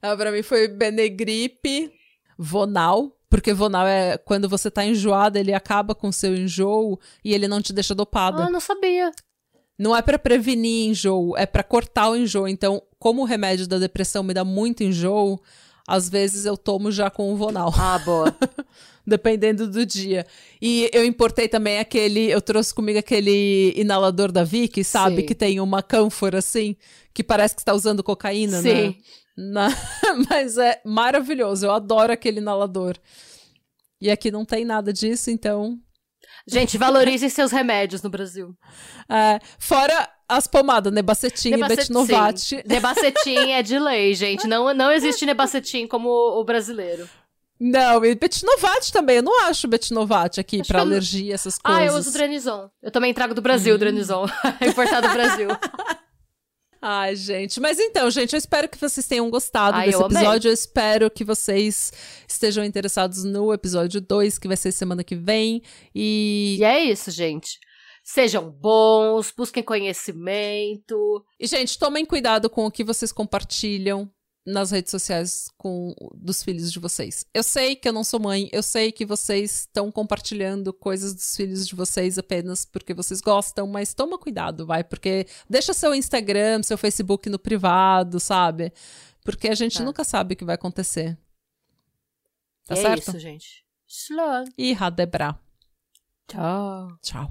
Ah, pra mim foi Benegripe, Vonal, porque Vonal é quando você tá enjoada, ele acaba com o seu enjoo e ele não te deixa dopada. Ah, não sabia. Não é para prevenir enjoo, é para cortar o enjoo. Então, como o remédio da depressão me dá muito enjoo, às vezes eu tomo já com o Vonal. Ah, boa. Dependendo do dia. E eu importei também aquele. Eu trouxe comigo aquele inalador da Vicky, sabe? Sim. Que tem uma cânfora assim, que parece que está usando cocaína, Sim. né? Na... Mas é maravilhoso, eu adoro aquele inalador. E aqui não tem nada disso, então. Gente, valorizem seus remédios no Brasil. É, fora as pomadas, Nebacetim e Betnovate. Nebacetim é de lei, gente. Não, não existe Nebacetim como o brasileiro. Não, e Betnovate também. Eu não acho Betnovate aqui pra alergia, essas coisas. Ah, eu uso Drenizon. Eu também trago do Brasil, hum. Drenizon. Importado do Brasil. Ai, gente. Mas então, gente, eu espero que vocês tenham gostado Ai, desse eu episódio. Eu espero que vocês estejam interessados no episódio 2, que vai ser semana que vem. E. E é isso, gente. Sejam bons, busquem conhecimento. E, gente, tomem cuidado com o que vocês compartilham nas redes sociais com dos filhos de vocês. Eu sei que eu não sou mãe, eu sei que vocês estão compartilhando coisas dos filhos de vocês apenas porque vocês gostam, mas toma cuidado, vai, porque deixa seu Instagram, seu Facebook no privado, sabe? Porque a gente É. nunca sabe o que vai acontecer. Tá é certo? isso, gente. Shalom. E Radebra. Tchau. Tchau.